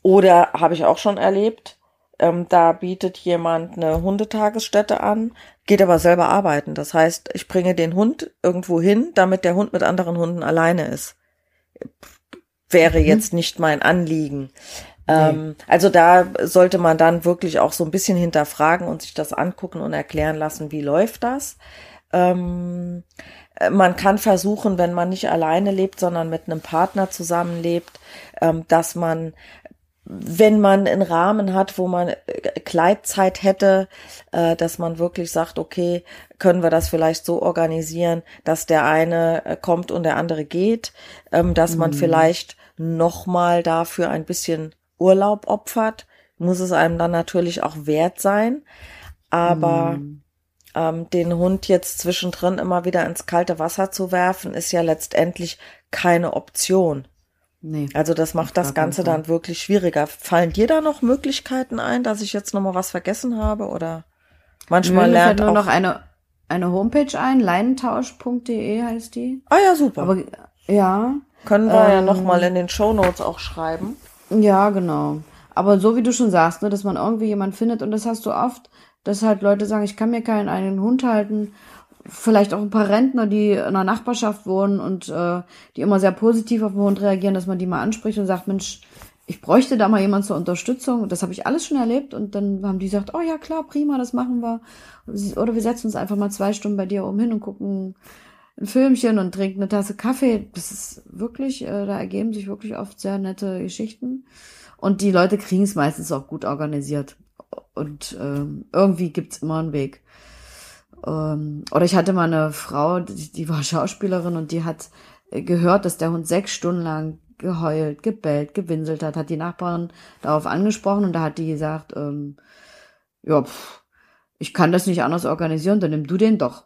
oder habe ich auch schon erlebt, ähm, da bietet jemand eine Hundetagesstätte an, geht aber selber arbeiten. Das heißt, ich bringe den Hund irgendwo hin, damit der Hund mit anderen Hunden alleine ist. Wäre mhm. jetzt nicht mein Anliegen. Ähm, also da sollte man dann wirklich auch so ein bisschen hinterfragen und sich das angucken und erklären lassen, wie läuft das. Ähm, man kann versuchen, wenn man nicht alleine lebt, sondern mit einem Partner zusammenlebt, ähm, dass man wenn man einen Rahmen hat, wo man äh, Kleidzeit hätte, äh, dass man wirklich sagt, okay, können wir das vielleicht so organisieren, dass der eine äh, kommt und der andere geht, ähm, dass man mhm. vielleicht nochmal dafür ein bisschen Urlaub opfert, muss es einem dann natürlich auch wert sein, aber mhm. ähm, den Hund jetzt zwischendrin immer wieder ins kalte Wasser zu werfen, ist ja letztendlich keine Option. Nee. Also das macht das Ganze dann wirklich schwieriger. Fallen dir da noch Möglichkeiten ein, dass ich jetzt noch mal was vergessen habe oder manchmal Nö, lernt nur noch eine eine Homepage ein, leinentausch.de heißt die. Ah ja, super. Aber ja, können wir ähm, ja noch mal in den Show Notes auch schreiben. Ja, genau. Aber so wie du schon sagst, ne, dass man irgendwie jemand findet und das hast du oft, dass halt Leute sagen, ich kann mir keinen einen Hund halten vielleicht auch ein paar Rentner, die in einer Nachbarschaft wohnen und äh, die immer sehr positiv auf den Hund reagieren, dass man die mal anspricht und sagt, Mensch, ich bräuchte da mal jemand zur Unterstützung. Das habe ich alles schon erlebt und dann haben die gesagt, oh ja klar, prima, das machen wir. Oder wir setzen uns einfach mal zwei Stunden bei dir oben hin und gucken ein Filmchen und trinken eine Tasse Kaffee. Das ist wirklich, äh, da ergeben sich wirklich oft sehr nette Geschichten. Und die Leute kriegen es meistens auch gut organisiert. Und äh, irgendwie gibt's immer einen Weg. Ähm, oder ich hatte mal eine Frau, die, die war Schauspielerin und die hat äh, gehört, dass der Hund sechs Stunden lang geheult, gebellt, gewinselt hat, hat die Nachbarin darauf angesprochen und da hat die gesagt, ähm, ja, pff, ich kann das nicht anders organisieren, dann nimm du den doch.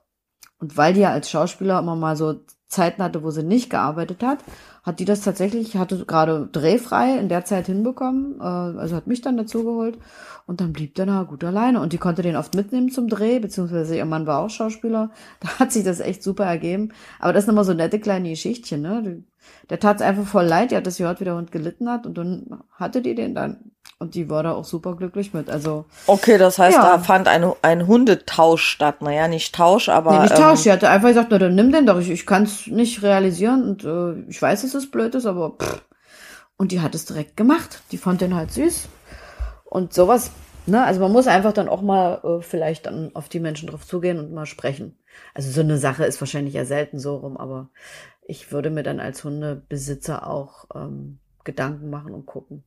Und weil die ja als Schauspieler immer mal so Zeiten hatte, wo sie nicht gearbeitet hat, hat die das tatsächlich, hatte gerade drehfrei in der Zeit hinbekommen, äh, also hat mich dann dazu geholt. Und dann blieb der na gut alleine. Und die konnte den oft mitnehmen zum Dreh, beziehungsweise ihr Mann war auch Schauspieler, da hat sich das echt super ergeben, aber das sind immer so nette kleine Geschichtchen, ne, der tat es einfach voll leid, die hat das gehört, wie der Hund gelitten hat und dann hatte die den dann und die war da auch super glücklich mit. Also okay, das heißt, ja. da fand ein, ein Hundetausch statt. Naja, nicht Tausch, aber nee, nicht Tausch. Ähm, sie hatte einfach gesagt, na dann nimm den doch. Ich, ich kann es nicht realisieren und äh, ich weiß, dass es blöd ist, aber pff. und die hat es direkt gemacht. Die fand den halt süß und sowas. Ne, also man muss einfach dann auch mal äh, vielleicht dann auf die Menschen drauf zugehen und mal sprechen. Also so eine Sache ist wahrscheinlich ja selten so rum, aber ich würde mir dann als Hundebesitzer auch ähm, Gedanken machen und gucken.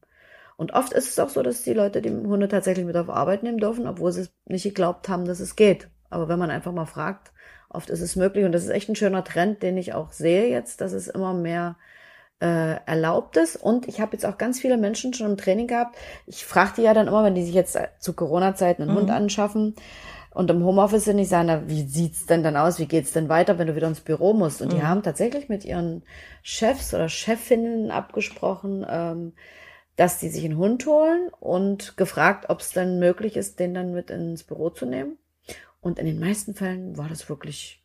Und oft ist es auch so, dass die Leute die Hunde tatsächlich mit auf Arbeit nehmen dürfen, obwohl sie nicht geglaubt haben, dass es geht. Aber wenn man einfach mal fragt, oft ist es möglich. Und das ist echt ein schöner Trend, den ich auch sehe jetzt, dass es immer mehr äh, erlaubt ist. Und ich habe jetzt auch ganz viele Menschen schon im Training gehabt. Ich frage die ja dann immer, wenn die sich jetzt zu Corona-Zeiten einen mhm. Hund anschaffen, und im Homeoffice sind ich sagen, na, wie sieht's denn dann aus? Wie geht's denn weiter, wenn du wieder ins Büro musst? Und mhm. die haben tatsächlich mit ihren Chefs oder Chefinnen abgesprochen, ähm, dass die sich einen Hund holen und gefragt, ob es dann möglich ist, den dann mit ins Büro zu nehmen. Und in den meisten Fällen war das wirklich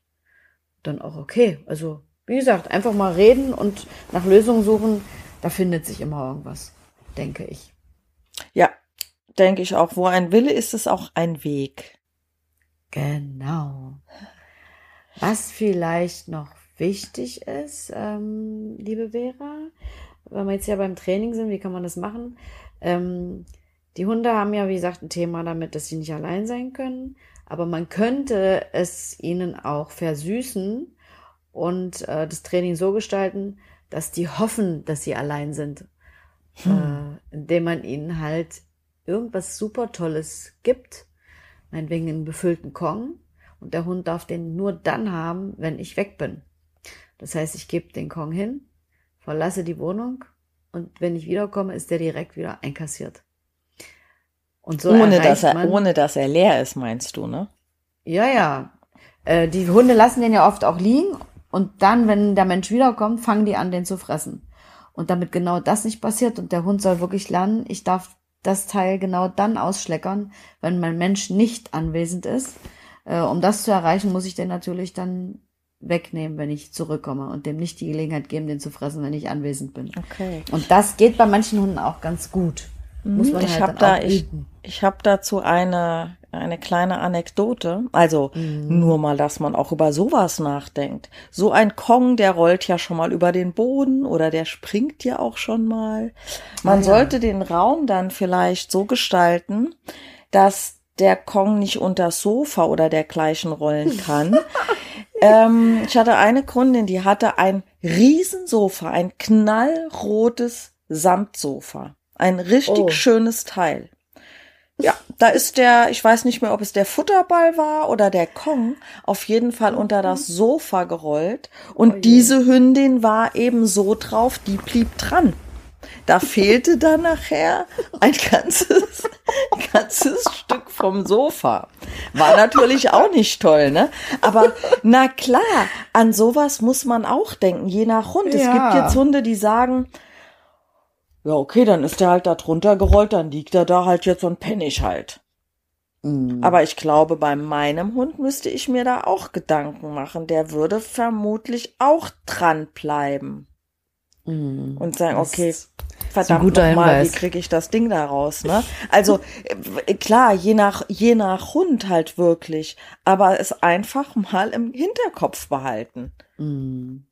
dann auch okay. Also, wie gesagt, einfach mal reden und nach Lösungen suchen. Da findet sich immer irgendwas, denke ich. Ja, denke ich auch. Wo ein Wille ist, ist auch ein Weg. Genau. Was vielleicht noch wichtig ist, ähm, liebe Vera, wenn wir jetzt ja beim Training sind, wie kann man das machen? Ähm, die Hunde haben ja, wie gesagt, ein Thema damit, dass sie nicht allein sein können, aber man könnte es ihnen auch versüßen und äh, das Training so gestalten, dass die hoffen, dass sie allein sind, hm. äh, indem man ihnen halt irgendwas super Tolles gibt, meinetwegen einen befüllten Kong und der Hund darf den nur dann haben, wenn ich weg bin. Das heißt, ich gebe den Kong hin, verlasse die Wohnung und wenn ich wiederkomme, ist der direkt wieder einkassiert. Und so ohne, dass er, man, ohne dass er leer ist, meinst du, ne? Ja, ja. Äh, die Hunde lassen den ja oft auch liegen und dann, wenn der Mensch wiederkommt, fangen die an, den zu fressen. Und damit genau das nicht passiert und der Hund soll wirklich lernen, ich darf das Teil genau dann ausschleckern, wenn mein Mensch nicht anwesend ist. Äh, um das zu erreichen, muss ich den natürlich dann wegnehmen, wenn ich zurückkomme und dem nicht die Gelegenheit geben, den zu fressen, wenn ich anwesend bin. Okay. Und das geht bei manchen Hunden auch ganz gut. Muss man ich halt habe da ich, ich habe dazu eine eine kleine Anekdote. Also mhm. nur mal, dass man auch über sowas nachdenkt. So ein Kong, der rollt ja schon mal über den Boden oder der springt ja auch schon mal. Man ah, ja. sollte den Raum dann vielleicht so gestalten, dass der Kong nicht unter Sofa oder dergleichen rollen kann. ähm, ich hatte eine Kundin, die hatte ein Riesensofa, ein knallrotes Samtsofa. Ein richtig oh. schönes Teil. Ja, da ist der, ich weiß nicht mehr, ob es der Futterball war oder der Kong, auf jeden Fall unter das mhm. Sofa gerollt. Und oh diese Hündin war eben so drauf, die blieb dran. Da fehlte dann nachher ein ganzes, ganzes Stück vom Sofa. War natürlich auch nicht toll, ne? Aber na klar, an sowas muss man auch denken, je nach Hund. Ja. Es gibt jetzt Hunde, die sagen, ja, okay, dann ist der halt da drunter gerollt, dann liegt er da halt jetzt und pennig halt. Mhm. Aber ich glaube, bei meinem Hund müsste ich mir da auch Gedanken machen. Der würde vermutlich auch dranbleiben. Mhm. Und sagen, okay, verdammt nochmal, wie kriege ich das Ding da raus, ne? Also, äh, klar, je nach, je nach Hund halt wirklich. Aber es einfach mal im Hinterkopf behalten. Mhm.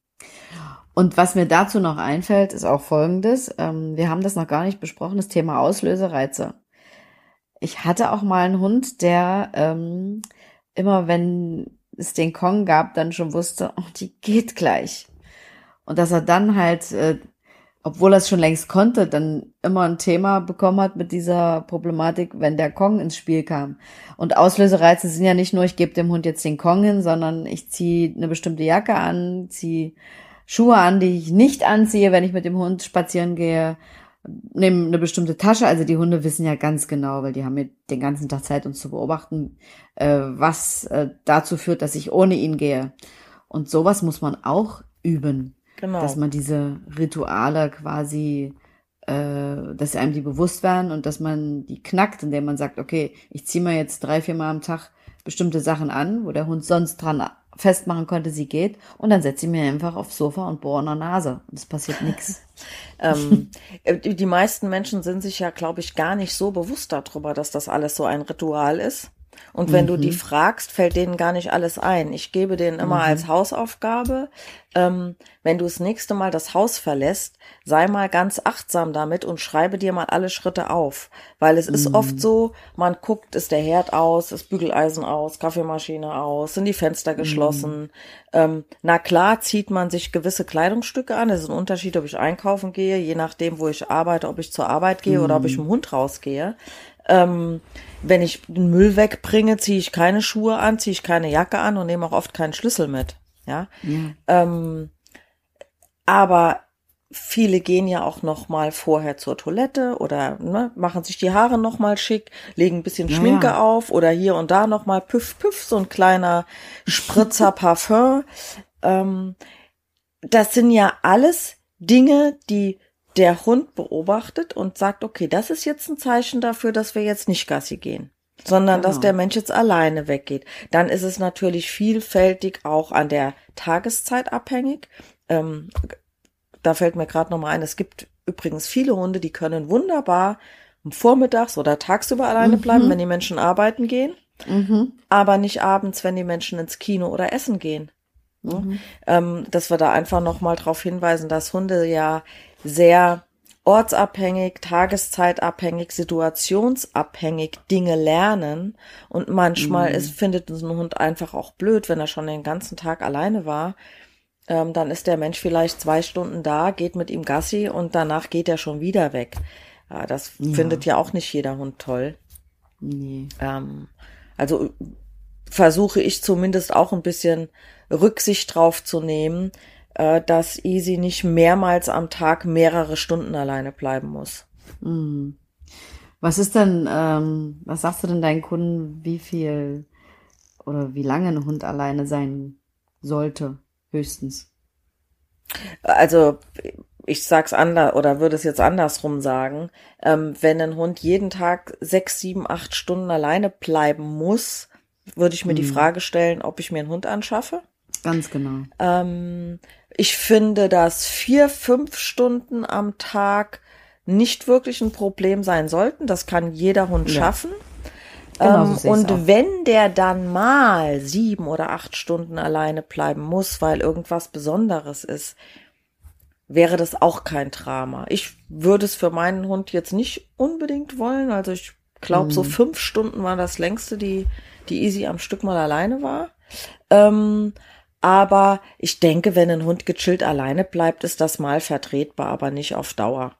Und was mir dazu noch einfällt, ist auch Folgendes. Ähm, wir haben das noch gar nicht besprochen, das Thema Auslösereize. Ich hatte auch mal einen Hund, der ähm, immer, wenn es den Kong gab, dann schon wusste, oh, die geht gleich. Und dass er dann halt, äh, obwohl er es schon längst konnte, dann immer ein Thema bekommen hat mit dieser Problematik, wenn der Kong ins Spiel kam. Und Auslösereize sind ja nicht nur, ich gebe dem Hund jetzt den Kong hin, sondern ich ziehe eine bestimmte Jacke an, ziehe Schuhe an, die ich nicht anziehe, wenn ich mit dem Hund spazieren gehe, nehme eine bestimmte Tasche. Also die Hunde wissen ja ganz genau, weil die haben mir den ganzen Tag Zeit, uns zu beobachten, äh, was äh, dazu führt, dass ich ohne ihn gehe. Und sowas muss man auch üben. Genau. Dass man diese Rituale quasi, äh, dass einem die bewusst werden und dass man die knackt, indem man sagt, okay, ich ziehe mir jetzt drei, vier Mal am Tag bestimmte Sachen an, wo der Hund sonst dran festmachen konnte, sie geht. Und dann setze ich mir einfach aufs Sofa und bohre an der Nase. Und es passiert nichts. ähm, die meisten Menschen sind sich ja, glaube ich, gar nicht so bewusst darüber, dass das alles so ein Ritual ist. Und wenn mhm. du die mhm. fragst, fällt denen gar nicht alles ein. Ich gebe denen immer mhm. als Hausaufgabe, ähm, wenn du das nächste Mal das Haus verlässt, sei mal ganz achtsam damit und schreibe dir mal alle Schritte auf. Weil es mhm. ist oft so, man guckt, ist der Herd aus, ist Bügeleisen aus, Kaffeemaschine aus, sind die Fenster geschlossen. Mhm. Ähm, na klar zieht man sich gewisse Kleidungsstücke an. Es ist ein Unterschied, ob ich einkaufen gehe, je nachdem, wo ich arbeite, ob ich zur Arbeit gehe oder ob ich mhm. mit dem Hund rausgehe. Ähm, wenn ich den Müll wegbringe, ziehe ich keine Schuhe an, ziehe ich keine Jacke an und nehme auch oft keinen Schlüssel mit. Ja. ja. Ähm, aber viele gehen ja auch noch mal vorher zur Toilette oder ne, machen sich die Haare noch mal schick, legen ein bisschen ja, Schminke ja. auf oder hier und da noch mal püff püff so ein kleiner Spritzer Parfum. Ähm, das sind ja alles Dinge, die der Hund beobachtet und sagt, okay, das ist jetzt ein Zeichen dafür, dass wir jetzt nicht Gassi gehen, sondern genau. dass der Mensch jetzt alleine weggeht. Dann ist es natürlich vielfältig auch an der Tageszeit abhängig. Ähm, da fällt mir gerade nochmal ein, es gibt übrigens viele Hunde, die können wunderbar vormittags oder tagsüber alleine mhm. bleiben, wenn die Menschen arbeiten gehen, mhm. aber nicht abends, wenn die Menschen ins Kino oder essen gehen. Mhm. Ähm, dass wir da einfach nochmal darauf hinweisen, dass Hunde ja sehr ortsabhängig, tageszeitabhängig, situationsabhängig Dinge lernen. Und manchmal mhm. ist, findet ein Hund einfach auch blöd, wenn er schon den ganzen Tag alleine war. Ähm, dann ist der Mensch vielleicht zwei Stunden da, geht mit ihm Gassi und danach geht er schon wieder weg. Ja, das ja. findet ja auch nicht jeder Hund toll. Nee. Ähm, also versuche ich zumindest auch ein bisschen Rücksicht drauf zu nehmen, äh, dass Easy nicht mehrmals am Tag mehrere Stunden alleine bleiben muss. Mhm. Was ist denn, ähm, was sagst du denn deinen Kunden, wie viel oder wie lange ein Hund alleine sein sollte, höchstens? Also ich sag's anders oder würde es jetzt andersrum sagen. Ähm, wenn ein Hund jeden Tag sechs, sieben, acht Stunden alleine bleiben muss, würde ich mir mhm. die Frage stellen, ob ich mir einen Hund anschaffe. Ganz genau. Ähm, ich finde, dass vier, fünf Stunden am Tag nicht wirklich ein Problem sein sollten. Das kann jeder Hund ja. schaffen. Genau, ähm, so und wenn der dann mal sieben oder acht Stunden alleine bleiben muss, weil irgendwas Besonderes ist, wäre das auch kein Drama. Ich würde es für meinen Hund jetzt nicht unbedingt wollen. Also ich glaube, mhm. so fünf Stunden war das längste, die, die Easy am Stück mal alleine war. Ähm, aber ich denke, wenn ein Hund gechillt alleine bleibt, ist das mal vertretbar, aber nicht auf Dauer.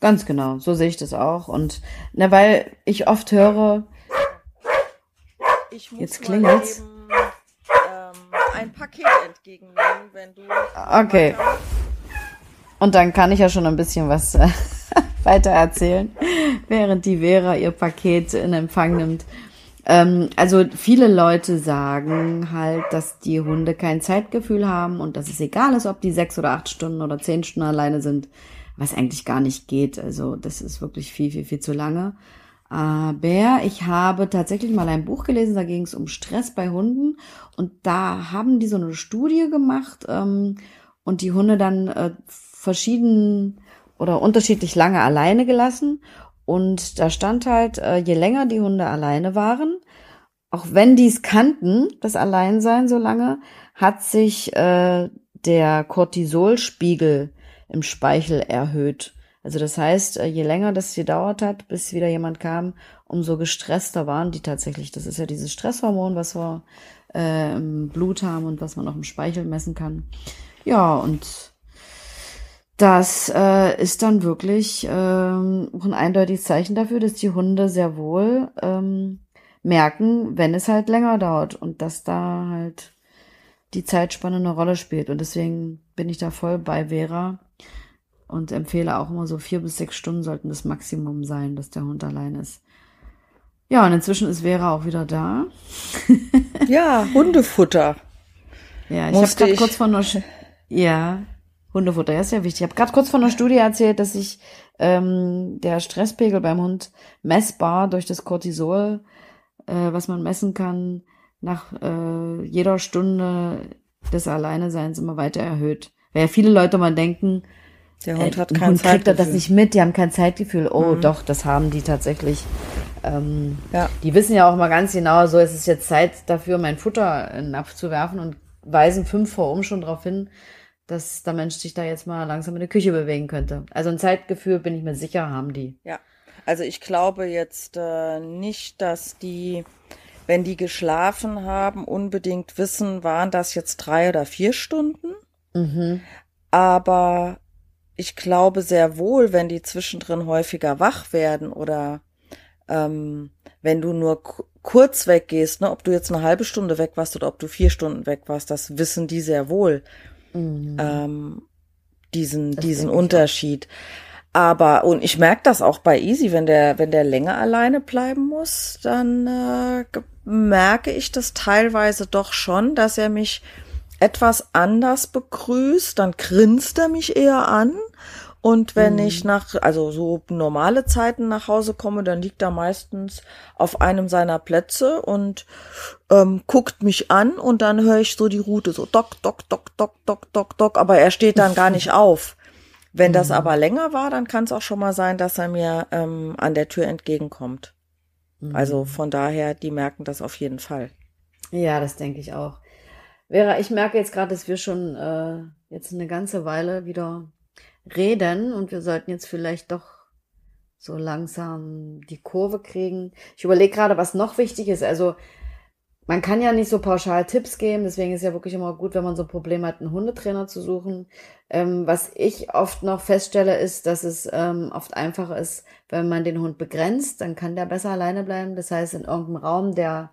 Ganz genau, so sehe ich das auch. Und na, weil ich oft höre, ich muss jetzt klingelt's. Eben, ähm, ein Paket entgegennehmen, wenn du. Okay. Und dann kann ich ja schon ein bisschen was äh, weiter erzählen, während die Vera ihr Paket in Empfang nimmt. Ähm, also viele Leute sagen halt, dass die Hunde kein Zeitgefühl haben und dass es egal ist, ob die sechs oder acht Stunden oder zehn Stunden alleine sind, was eigentlich gar nicht geht. Also das ist wirklich viel, viel, viel zu lange. Aber ich habe tatsächlich mal ein Buch gelesen, da ging es um Stress bei Hunden und da haben die so eine Studie gemacht ähm, und die Hunde dann äh, verschieden oder unterschiedlich lange alleine gelassen und da stand halt, äh, je länger die Hunde alleine waren, auch wenn die es kannten, das Alleinsein so lange, hat sich äh, der Cortisolspiegel im Speichel erhöht. Also das heißt, äh, je länger das gedauert hat, bis wieder jemand kam, umso gestresster waren die tatsächlich. Das ist ja dieses Stresshormon, was wir äh, im Blut haben und was man auch im Speichel messen kann. Ja, und das äh, ist dann wirklich ähm, auch ein eindeutiges Zeichen dafür, dass die Hunde sehr wohl ähm, merken, wenn es halt länger dauert und dass da halt die Zeitspanne eine Rolle spielt. Und deswegen bin ich da voll bei Vera und empfehle auch immer so vier bis sechs Stunden sollten das Maximum sein, dass der Hund allein ist. Ja, und inzwischen ist Vera auch wieder da. ja, Hundefutter. Ja, ich habe gerade kurz vor einer Ja, Hundefutter ist ja wichtig. Ich habe gerade kurz von einer Studie erzählt, dass sich ähm, der Stresspegel beim Hund messbar durch das Cortisol, äh, was man messen kann, nach äh, jeder Stunde des Alleineseins immer weiter erhöht. Weil ja viele Leute mal denken, der Hund äh, hat ein kein Hund kriegt Zeitgefühl. das nicht mit, die haben kein Zeitgefühl. Oh, doch, das haben die tatsächlich. Ähm, Ja. Die wissen ja auch mal ganz genau, so es ist jetzt Zeit dafür, mein Futter in den Napf zu werfen und weisen fünf vor um schon darauf hin, dass der Mensch sich da jetzt mal langsam in der Küche bewegen könnte. Also ein Zeitgefühl, bin ich mir sicher, haben die. Ja, also ich glaube jetzt äh, nicht, dass die, wenn die geschlafen haben, unbedingt wissen, waren das jetzt drei oder vier Stunden. Aber ich glaube sehr wohl, wenn die zwischendrin häufiger wach werden oder ähm, wenn du nur ku- kurz weggehst, ne, ob du jetzt eine halbe Stunde weg warst oder ob du vier Stunden weg warst, das wissen die sehr wohl ähm, diesen, diesen Unterschied. Aber, und ich merke das auch bei Easy, wenn der, wenn der länger alleine bleiben muss, dann äh, merke ich das teilweise doch schon, dass er mich etwas anders begrüßt, dann grinst er mich eher an. Und wenn ich nach, also so normale Zeiten nach Hause komme, dann liegt er meistens auf einem seiner Plätze und ähm, guckt mich an und dann höre ich so die Route so dock, dock, dock, dock, dock, dock, dock, aber er steht dann gar nicht auf. Wenn das aber länger war, dann kann es auch schon mal sein, dass er mir ähm, an der Tür entgegenkommt. Also von daher, die merken das auf jeden Fall. Ja, das denke ich auch. Vera, ich merke jetzt gerade, dass wir schon äh, jetzt eine ganze Weile wieder reden und wir sollten jetzt vielleicht doch so langsam die Kurve kriegen. Ich überlege gerade, was noch wichtig ist. Also man kann ja nicht so pauschal Tipps geben, deswegen ist ja wirklich immer gut, wenn man so Probleme hat, einen Hundetrainer zu suchen. Ähm, was ich oft noch feststelle, ist, dass es ähm, oft einfacher ist, wenn man den Hund begrenzt, dann kann der besser alleine bleiben. Das heißt, in irgendeinem Raum, der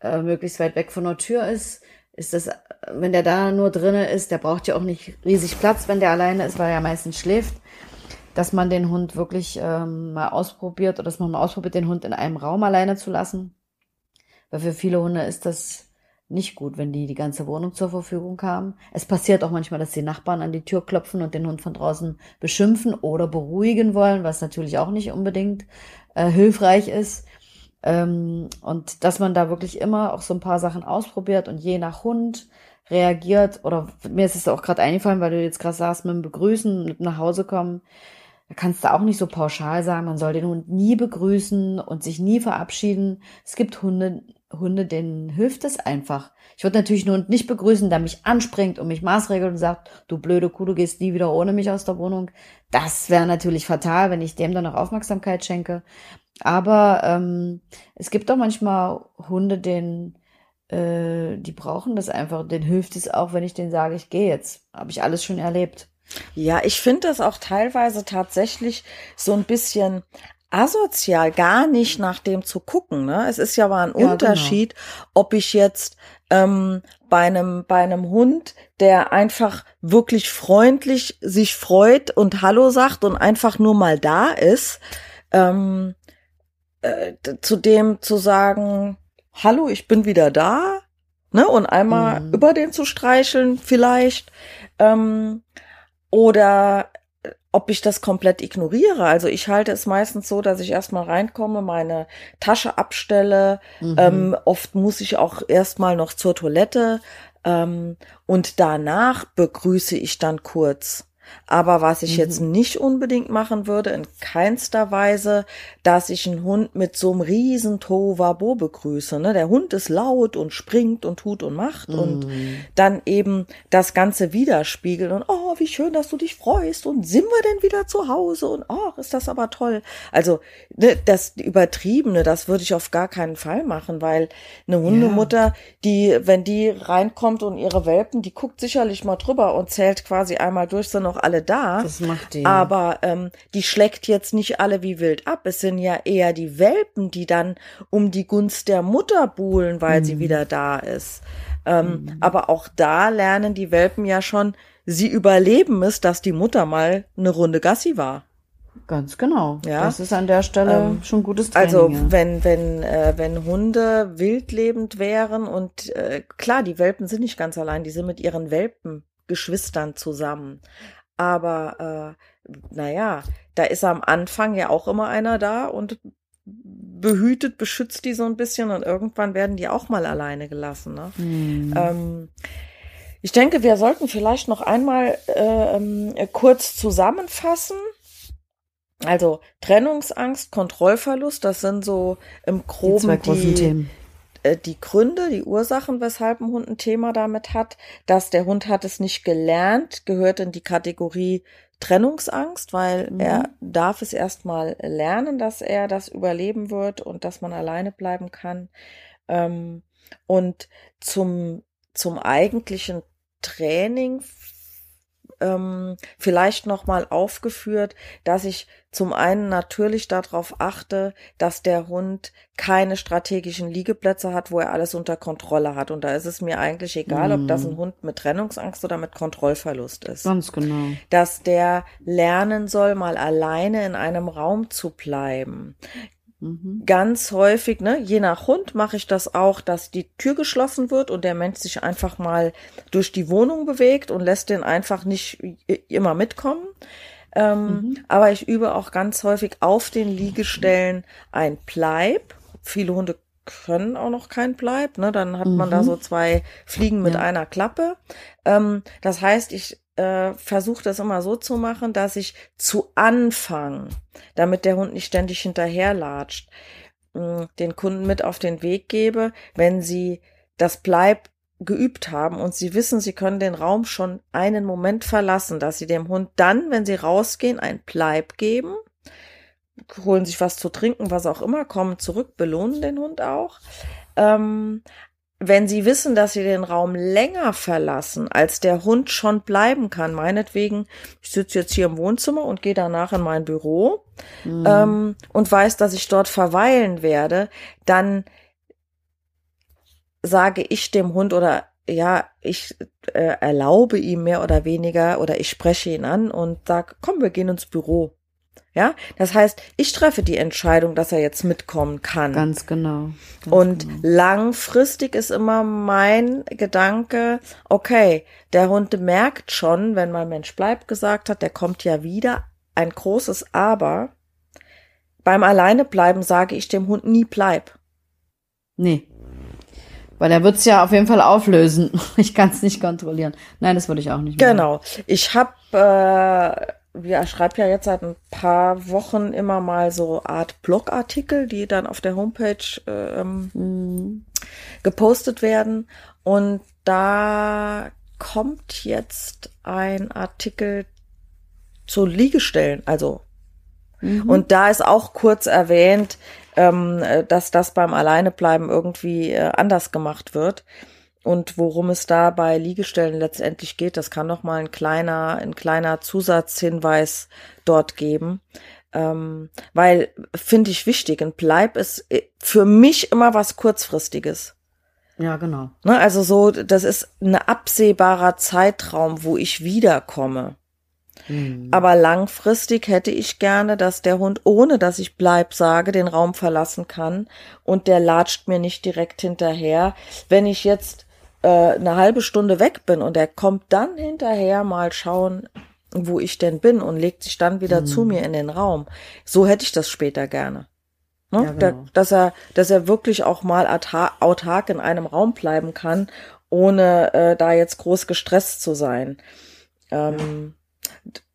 äh, möglichst weit weg von der Tür ist, ist das, wenn der da nur drinne ist, der braucht ja auch nicht riesig Platz, wenn der alleine ist, weil er meistens schläft, dass man den Hund wirklich ähm, mal ausprobiert oder dass man mal ausprobiert, den Hund in einem Raum alleine zu lassen. Weil für viele Hunde ist das nicht gut, wenn die die ganze Wohnung zur Verfügung haben. Es passiert auch manchmal, dass die Nachbarn an die Tür klopfen und den Hund von draußen beschimpfen oder beruhigen wollen, was natürlich auch nicht unbedingt äh, hilfreich ist. Ähm, und dass man da wirklich immer auch so ein paar Sachen ausprobiert und je nach Hund reagiert. Oder mir ist es auch gerade eingefallen, weil du jetzt gerade sagst, mit dem Begrüßen, mit dem nach Hause kommen. Da kannst du auch nicht so pauschal sagen, man soll den Hund nie begrüßen und sich nie verabschieden. Es gibt Hunde, Hunde, denen hilft es einfach. Ich würde natürlich einen Hund nicht begrüßen, der mich anspringt und mich maßregelt und sagt, du blöde Kuh, du gehst nie wieder ohne mich aus der Wohnung. Das wäre natürlich fatal, wenn ich dem dann noch Aufmerksamkeit schenke. Aber ähm, es gibt auch manchmal Hunde, denen äh, die brauchen das einfach. Denen hilft es auch, wenn ich denen sage, ich gehe jetzt. Habe ich alles schon erlebt. Ja, ich finde das auch teilweise tatsächlich so ein bisschen asozial, gar nicht nach dem zu gucken. Ne? Es ist ja mal ein Ja, genau. Unterschied, ob ich jetzt ähm, bei einem bei einem Hund, der einfach wirklich freundlich sich freut und Hallo sagt und einfach nur mal da ist, ähm, äh, zu dem zu sagen, Hallo, ich bin wieder da, ne? Und einmal Mhm. über den zu streicheln vielleicht. Ähm, oder äh, ob ich das komplett ignoriere. Also ich halte es meistens so, dass ich erstmal reinkomme, meine Tasche abstelle. Mhm. Ähm, oft muss ich auch erstmal noch zur Toilette. Ähm, und danach begrüße ich dann kurz. Aber was ich jetzt nicht unbedingt machen würde, in keinster Weise, dass ich einen Hund mit so einem riesen Tohuwabo begrüße. Ne? Der Hund ist laut und springt und tut und macht und dann eben das Ganze widerspiegeln und oh, wie schön, dass du dich freust und sind wir denn wieder zu Hause und oh, ist das aber toll. Also ne, das Übertriebene, das würde ich auf gar keinen Fall machen, weil eine Hundemutter, die, wenn die reinkommt und ihre Welpen, die guckt sicherlich mal drüber und zählt quasi einmal durch, sind noch alle da. Das macht die. Aber ähm, die schlägt jetzt nicht alle wie wild ab. Es sind ja eher die Welpen, die dann um die Gunst der Mutter buhlen, weil Mhm. sie wieder da ist. Ähm, Aber auch da lernen die Welpen ja schon, sie überleben es, dass die Mutter mal eine Runde Gassi war. Ganz genau. Ja. Das ist an der Stelle Ähm, schon gutes Training. Also ja. wenn wenn äh, wenn Hunde wildlebend wären und äh, klar, die Welpen sind nicht ganz allein, die sind mit ihren Welpen Geschwistern zusammen. Aber äh, naja, da ist am Anfang ja auch immer einer da und behütet, beschützt die so ein bisschen und irgendwann werden die auch mal alleine gelassen. Ne? Mhm. Ähm, ich denke, wir sollten vielleicht noch einmal äh, kurz zusammenfassen. Also Trennungsangst, Kontrollverlust, das sind so im Groben die, die, die Gründe, die Ursachen, weshalb ein Hund ein Thema damit hat. Dass der Hund hat es nicht gelernt, gehört in die Kategorie Trennungsangst, weil mhm. er darf es erstmal lernen, dass er das überleben wird und dass man alleine bleiben kann. Ähm, und zum, zum eigentlichen Training ähm, vielleicht nochmal aufgeführt, dass ich zum einen natürlich darauf achte, dass der Hund keine strategischen Liegeplätze hat, wo er alles unter Kontrolle hat. Und da ist es mir eigentlich egal, mm. ob das ein mhm. Hund mit Trennungsangst oder mit Kontrollverlust ist. Ganz genau. Dass der lernen soll, mal alleine in einem Raum zu bleiben. Mhm. Ganz häufig, ne, je nach Hund mache ich das auch, dass die Tür geschlossen wird und der Mensch sich einfach mal durch die Wohnung bewegt und lässt den einfach nicht immer mitkommen. Ähm, mhm. Aber ich übe auch ganz häufig auf den Liegestellen ein Bleib. Viele Hunde können auch noch kein Bleib, ne? Dann hat mhm. man da mhm. so zwei Fliegen mit ja. einer Klappe. Ähm, das heißt, ich äh, versuche das immer so zu machen, dass ich zu Anfang, damit der Hund nicht ständig hinterherlatscht, äh, den Kunden mit auf den Weg gebe, wenn sie das Bleib geübt haben und sie wissen, sie können den Raum schon einen Moment verlassen, dass sie dem Hund dann, wenn sie rausgehen, ein Bleib geben, holen sich was zu trinken, was auch immer, kommen zurück, belohnen den Hund auch. Ähm, wenn sie wissen, dass sie den Raum länger verlassen, als der Hund schon bleiben kann, meinetwegen, ich sitze jetzt hier im Wohnzimmer und gehe danach in mein Büro mhm. ähm, und weiß, dass ich dort verweilen werde, dann sage ich dem Hund oder ja, ich äh, erlaube ihm mehr oder weniger oder ich spreche ihn an und sag, komm, wir gehen ins Büro. Ja, das heißt, ich treffe die Entscheidung, dass er jetzt mitkommen kann. Ganz genau. Ganz und genau. langfristig ist immer mein Gedanke, okay, der Hund merkt schon, wenn mein Mensch bleibt gesagt hat, der kommt ja wieder. Ein großes Aber. Beim Alleinebleiben sage ich dem Hund nie bleib. Nee. Weil er wird's ja auf jeden Fall auflösen. Ich kann es nicht kontrollieren. Nein, das würde ich auch nicht machen. Genau. Ich habe äh, ja, schreibt ja jetzt seit ein paar Wochen immer mal so Art Blogartikel, die dann auf der Homepage ähm, mhm. gepostet werden. Und da kommt jetzt ein Artikel zu Liegestellen, also mhm. und da ist auch kurz erwähnt, ähm, dass das beim Alleinebleiben irgendwie äh, anders gemacht wird. Und worum es da bei Liegestellen letztendlich geht, das kann noch mal ein kleiner, ein kleiner Zusatzhinweis dort geben. Ähm, weil, finde ich wichtig, ein Bleib ist äh, für mich immer was Kurzfristiges. Ja, genau. Ne, also so, das ist ein absehbarer Zeitraum, wo ich wiederkomme. Mhm. Aber langfristig hätte ich gerne, dass der Hund, ohne dass ich bleib sage, den Raum verlassen kann und der latscht mir nicht direkt hinterher. Wenn ich jetzt äh, eine halbe Stunde weg bin und er kommt dann hinterher mal schauen, wo ich denn bin und legt sich dann wieder mhm. zu mir in den Raum. So hätte ich das später gerne. Ne? Ja, genau. da, dass er, dass er wirklich auch mal autark in einem Raum bleiben kann, ohne äh, da jetzt groß gestresst zu sein. Ähm,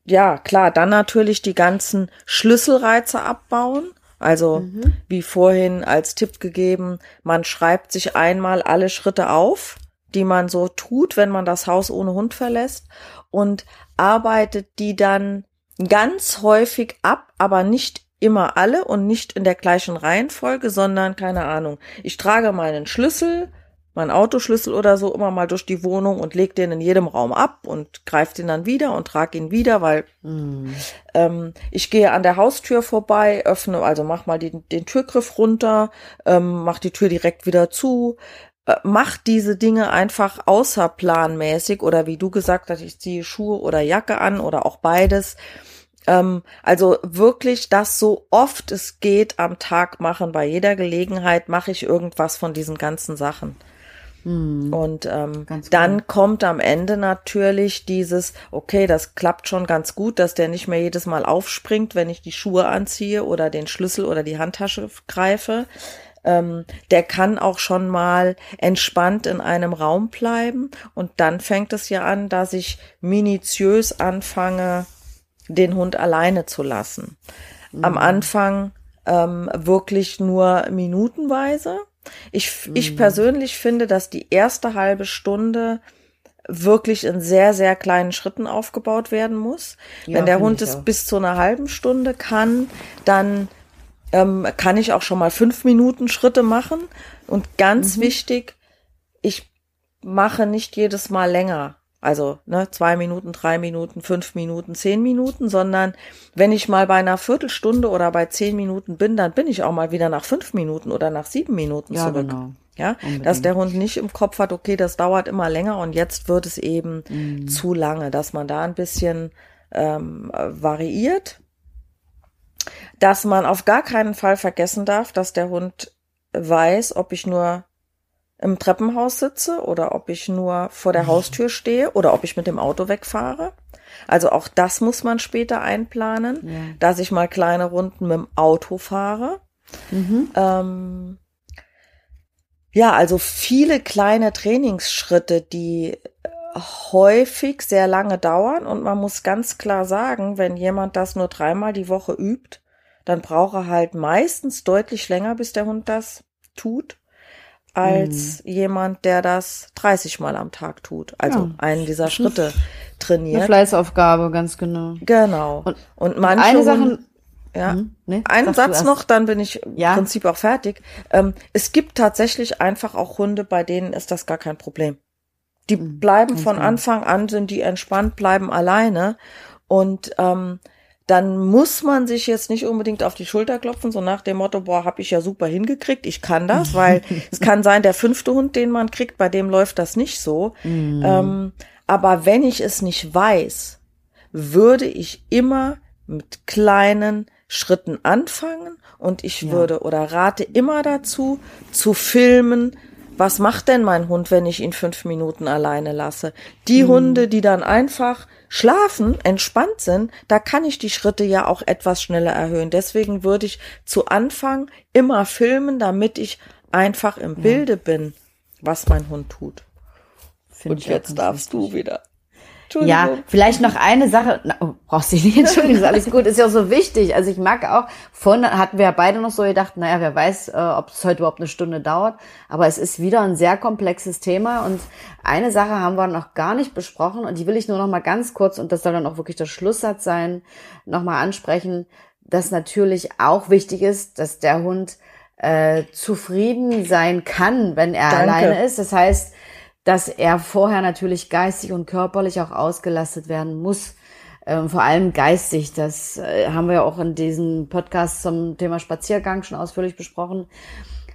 ja. ja, klar, dann natürlich die ganzen Schlüsselreize abbauen. Also, mhm. wie vorhin als Tipp gegeben, man schreibt sich einmal alle Schritte auf die man so tut, wenn man das Haus ohne Hund verlässt und arbeitet die dann ganz häufig ab, aber nicht immer alle und nicht in der gleichen Reihenfolge, sondern keine Ahnung. Ich trage meinen Schlüssel, meinen Autoschlüssel oder so immer mal durch die Wohnung und leg den in jedem Raum ab und greife den dann wieder und trage ihn wieder, weil mm. ähm, ich gehe an der Haustür vorbei, öffne, also mach mal den, den Türgriff runter, ähm, mach die Tür direkt wieder zu, macht diese Dinge einfach außerplanmäßig oder wie du gesagt hast, ich ziehe Schuhe oder Jacke an oder auch beides. Ähm, also wirklich das so oft es geht am Tag machen. Bei jeder Gelegenheit mache ich irgendwas von diesen ganzen Sachen. Mhm. Und ähm, dann kommt am Ende natürlich dieses, okay, das klappt schon ganz gut, dass der nicht mehr jedes Mal aufspringt, wenn ich die Schuhe anziehe oder den Schlüssel oder die Handtasche greife. Ähm, der kann auch schon mal entspannt in einem Raum bleiben. Und dann fängt es ja an, dass ich minutiös anfange, den Hund alleine zu lassen. Mhm. Am Anfang ähm, wirklich nur minutenweise. Ich, mhm. ich persönlich finde, dass die erste halbe Stunde wirklich in sehr, sehr kleinen Schritten aufgebaut werden muss. Ja, Wenn der Hund es bis zu einer halben Stunde kann, dann ähm, kann ich auch schon mal fünf Minuten Schritte machen. Und ganz mhm. wichtig, ich mache nicht jedes Mal länger. Also ne, zwei Minuten, drei Minuten, fünf Minuten, zehn Minuten, sondern wenn ich mal bei einer Viertelstunde oder bei zehn Minuten bin, dann bin ich auch mal wieder nach fünf Minuten oder nach sieben Minuten ja, zurück. Genau. Ja, Unbedingt. dass der Hund nicht im Kopf hat, okay, das dauert immer länger und jetzt wird es eben mhm. zu lange, dass man da ein bisschen ähm, variiert, dass man auf gar keinen Fall vergessen darf, dass der Hund weiß, ob ich nur im Treppenhaus sitze oder ob ich nur vor der mhm. Haustür stehe oder ob ich mit dem Auto wegfahre. Also auch das muss man später einplanen, ja. dass ich mal kleine Runden mit dem Auto fahre. Mhm. Ähm, ja, also viele kleine Trainingsschritte, die häufig sehr lange dauern und man muss ganz klar sagen, wenn jemand das nur dreimal die Woche übt, dann braucht er halt meistens deutlich länger, bis der Hund das tut als mhm. jemand, der das 30 Mal am Tag tut. Also ja. einen dieser Schritte trainiert. Eine Fleißaufgabe, ganz genau. Genau. Und, und manche eine Sache, ja, mhm. nee, einen Satz noch, dann bin ich ja. im Prinzip auch fertig. Ähm, es gibt tatsächlich einfach auch Hunde, bei denen ist das gar kein Problem. Die mhm. bleiben von genau. Anfang an, sind die entspannt, bleiben alleine und ähm, dann muss man sich jetzt nicht unbedingt auf die Schulter klopfen, so nach dem Motto, boah, hab ich ja super hingekriegt, ich kann das, weil es kann sein, der fünfte Hund, den man kriegt, bei dem läuft das nicht so. Mm. Ähm, aber wenn ich es nicht weiß, würde ich immer mit kleinen Schritten anfangen und ich ja. würde oder rate immer dazu, zu filmen, was macht denn mein Hund, wenn ich ihn fünf Minuten alleine lasse? Die mm. Hunde, die dann einfach schlafen, entspannt sind, da kann ich die Schritte ja auch etwas schneller erhöhen. Deswegen würde ich zu Anfang immer filmen, damit ich einfach im Bilde bin, was mein Hund tut. Find Und jetzt darfst wichtig. du wieder. Ja, vielleicht noch eine Sache. Na, oh, brauchst du nicht entschuldigen, ist alles gut. Ist ja auch so wichtig. Also ich mag auch, vorhin hatten wir ja beide noch so gedacht, naja, wer weiß, äh, ob es heute überhaupt eine Stunde dauert. Aber es ist wieder ein sehr komplexes Thema. Und eine Sache haben wir noch gar nicht besprochen. Und die will ich nur noch mal ganz kurz, und das soll dann auch wirklich der Schlusssatz sein, noch mal ansprechen, dass natürlich auch wichtig ist, dass der Hund äh, zufrieden sein kann, wenn er Danke. alleine ist. Das heißt, dass er vorher natürlich geistig und körperlich auch ausgelastet werden muss. Ähm, vor allem geistig. Das äh, haben wir auch in diesem Podcast zum Thema Spaziergang schon ausführlich besprochen.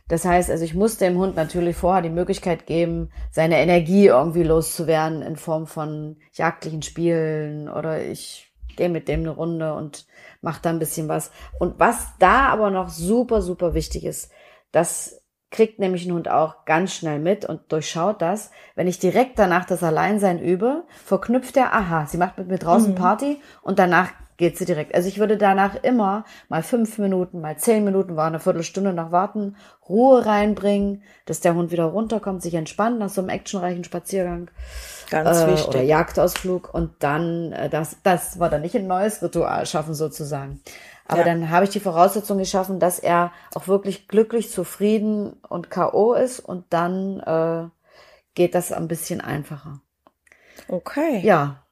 Das heißt, also ich muss dem Hund natürlich vorher die Möglichkeit geben, seine Energie irgendwie loszuwerden in Form von jagdlichen Spielen oder ich gehe mit dem eine Runde und mache da ein bisschen was. Und was da aber noch super, super wichtig ist, dass kriegt nämlich ein Hund auch ganz schnell mit und durchschaut das. Wenn ich direkt danach das Alleinsein übe, verknüpft er, aha, sie macht mit mir draußen mhm. Party und danach geht sie direkt. Also ich würde danach immer mal fünf Minuten, mal zehn Minuten, war eine Viertelstunde noch warten, Ruhe reinbringen, dass der Hund wieder runterkommt, sich entspannt nach so einem actionreichen Spaziergang. Ganz äh, wichtig. Oder Jagdausflug und dann, äh, das, das war dann nicht ein neues Ritual schaffen sozusagen. Aber ja. dann habe ich die Voraussetzung geschaffen, dass er auch wirklich glücklich, zufrieden und K.O. ist und dann äh, geht das ein bisschen einfacher. Okay. Ja,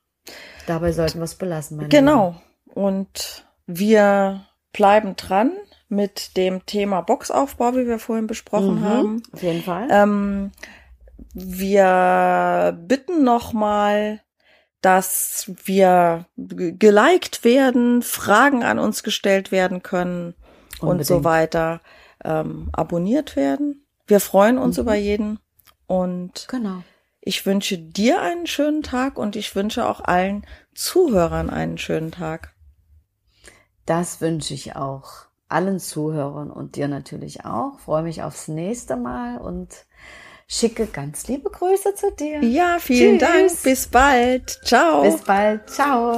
dabei sollten wir es belassen. Meine genau. Lieben. Und wir bleiben dran mit dem Thema Boxaufbau, wie wir vorhin besprochen mhm, haben. Auf jeden Fall. Ähm, wir bitten nochmal dass wir geliked werden, Fragen an uns gestellt werden können Unbedingt. und so weiter, ähm, abonniert werden. Wir freuen uns mhm. über jeden und genau. ich wünsche dir einen schönen Tag und ich wünsche auch allen Zuhörern einen schönen Tag. Das wünsche ich auch allen Zuhörern und dir natürlich auch. Freue mich aufs nächste Mal und schicke ganz liebe Grüße zu dir. Ja, vielen Tschüss. Dank. Bis bald. Ciao. Bis bald. Ciao.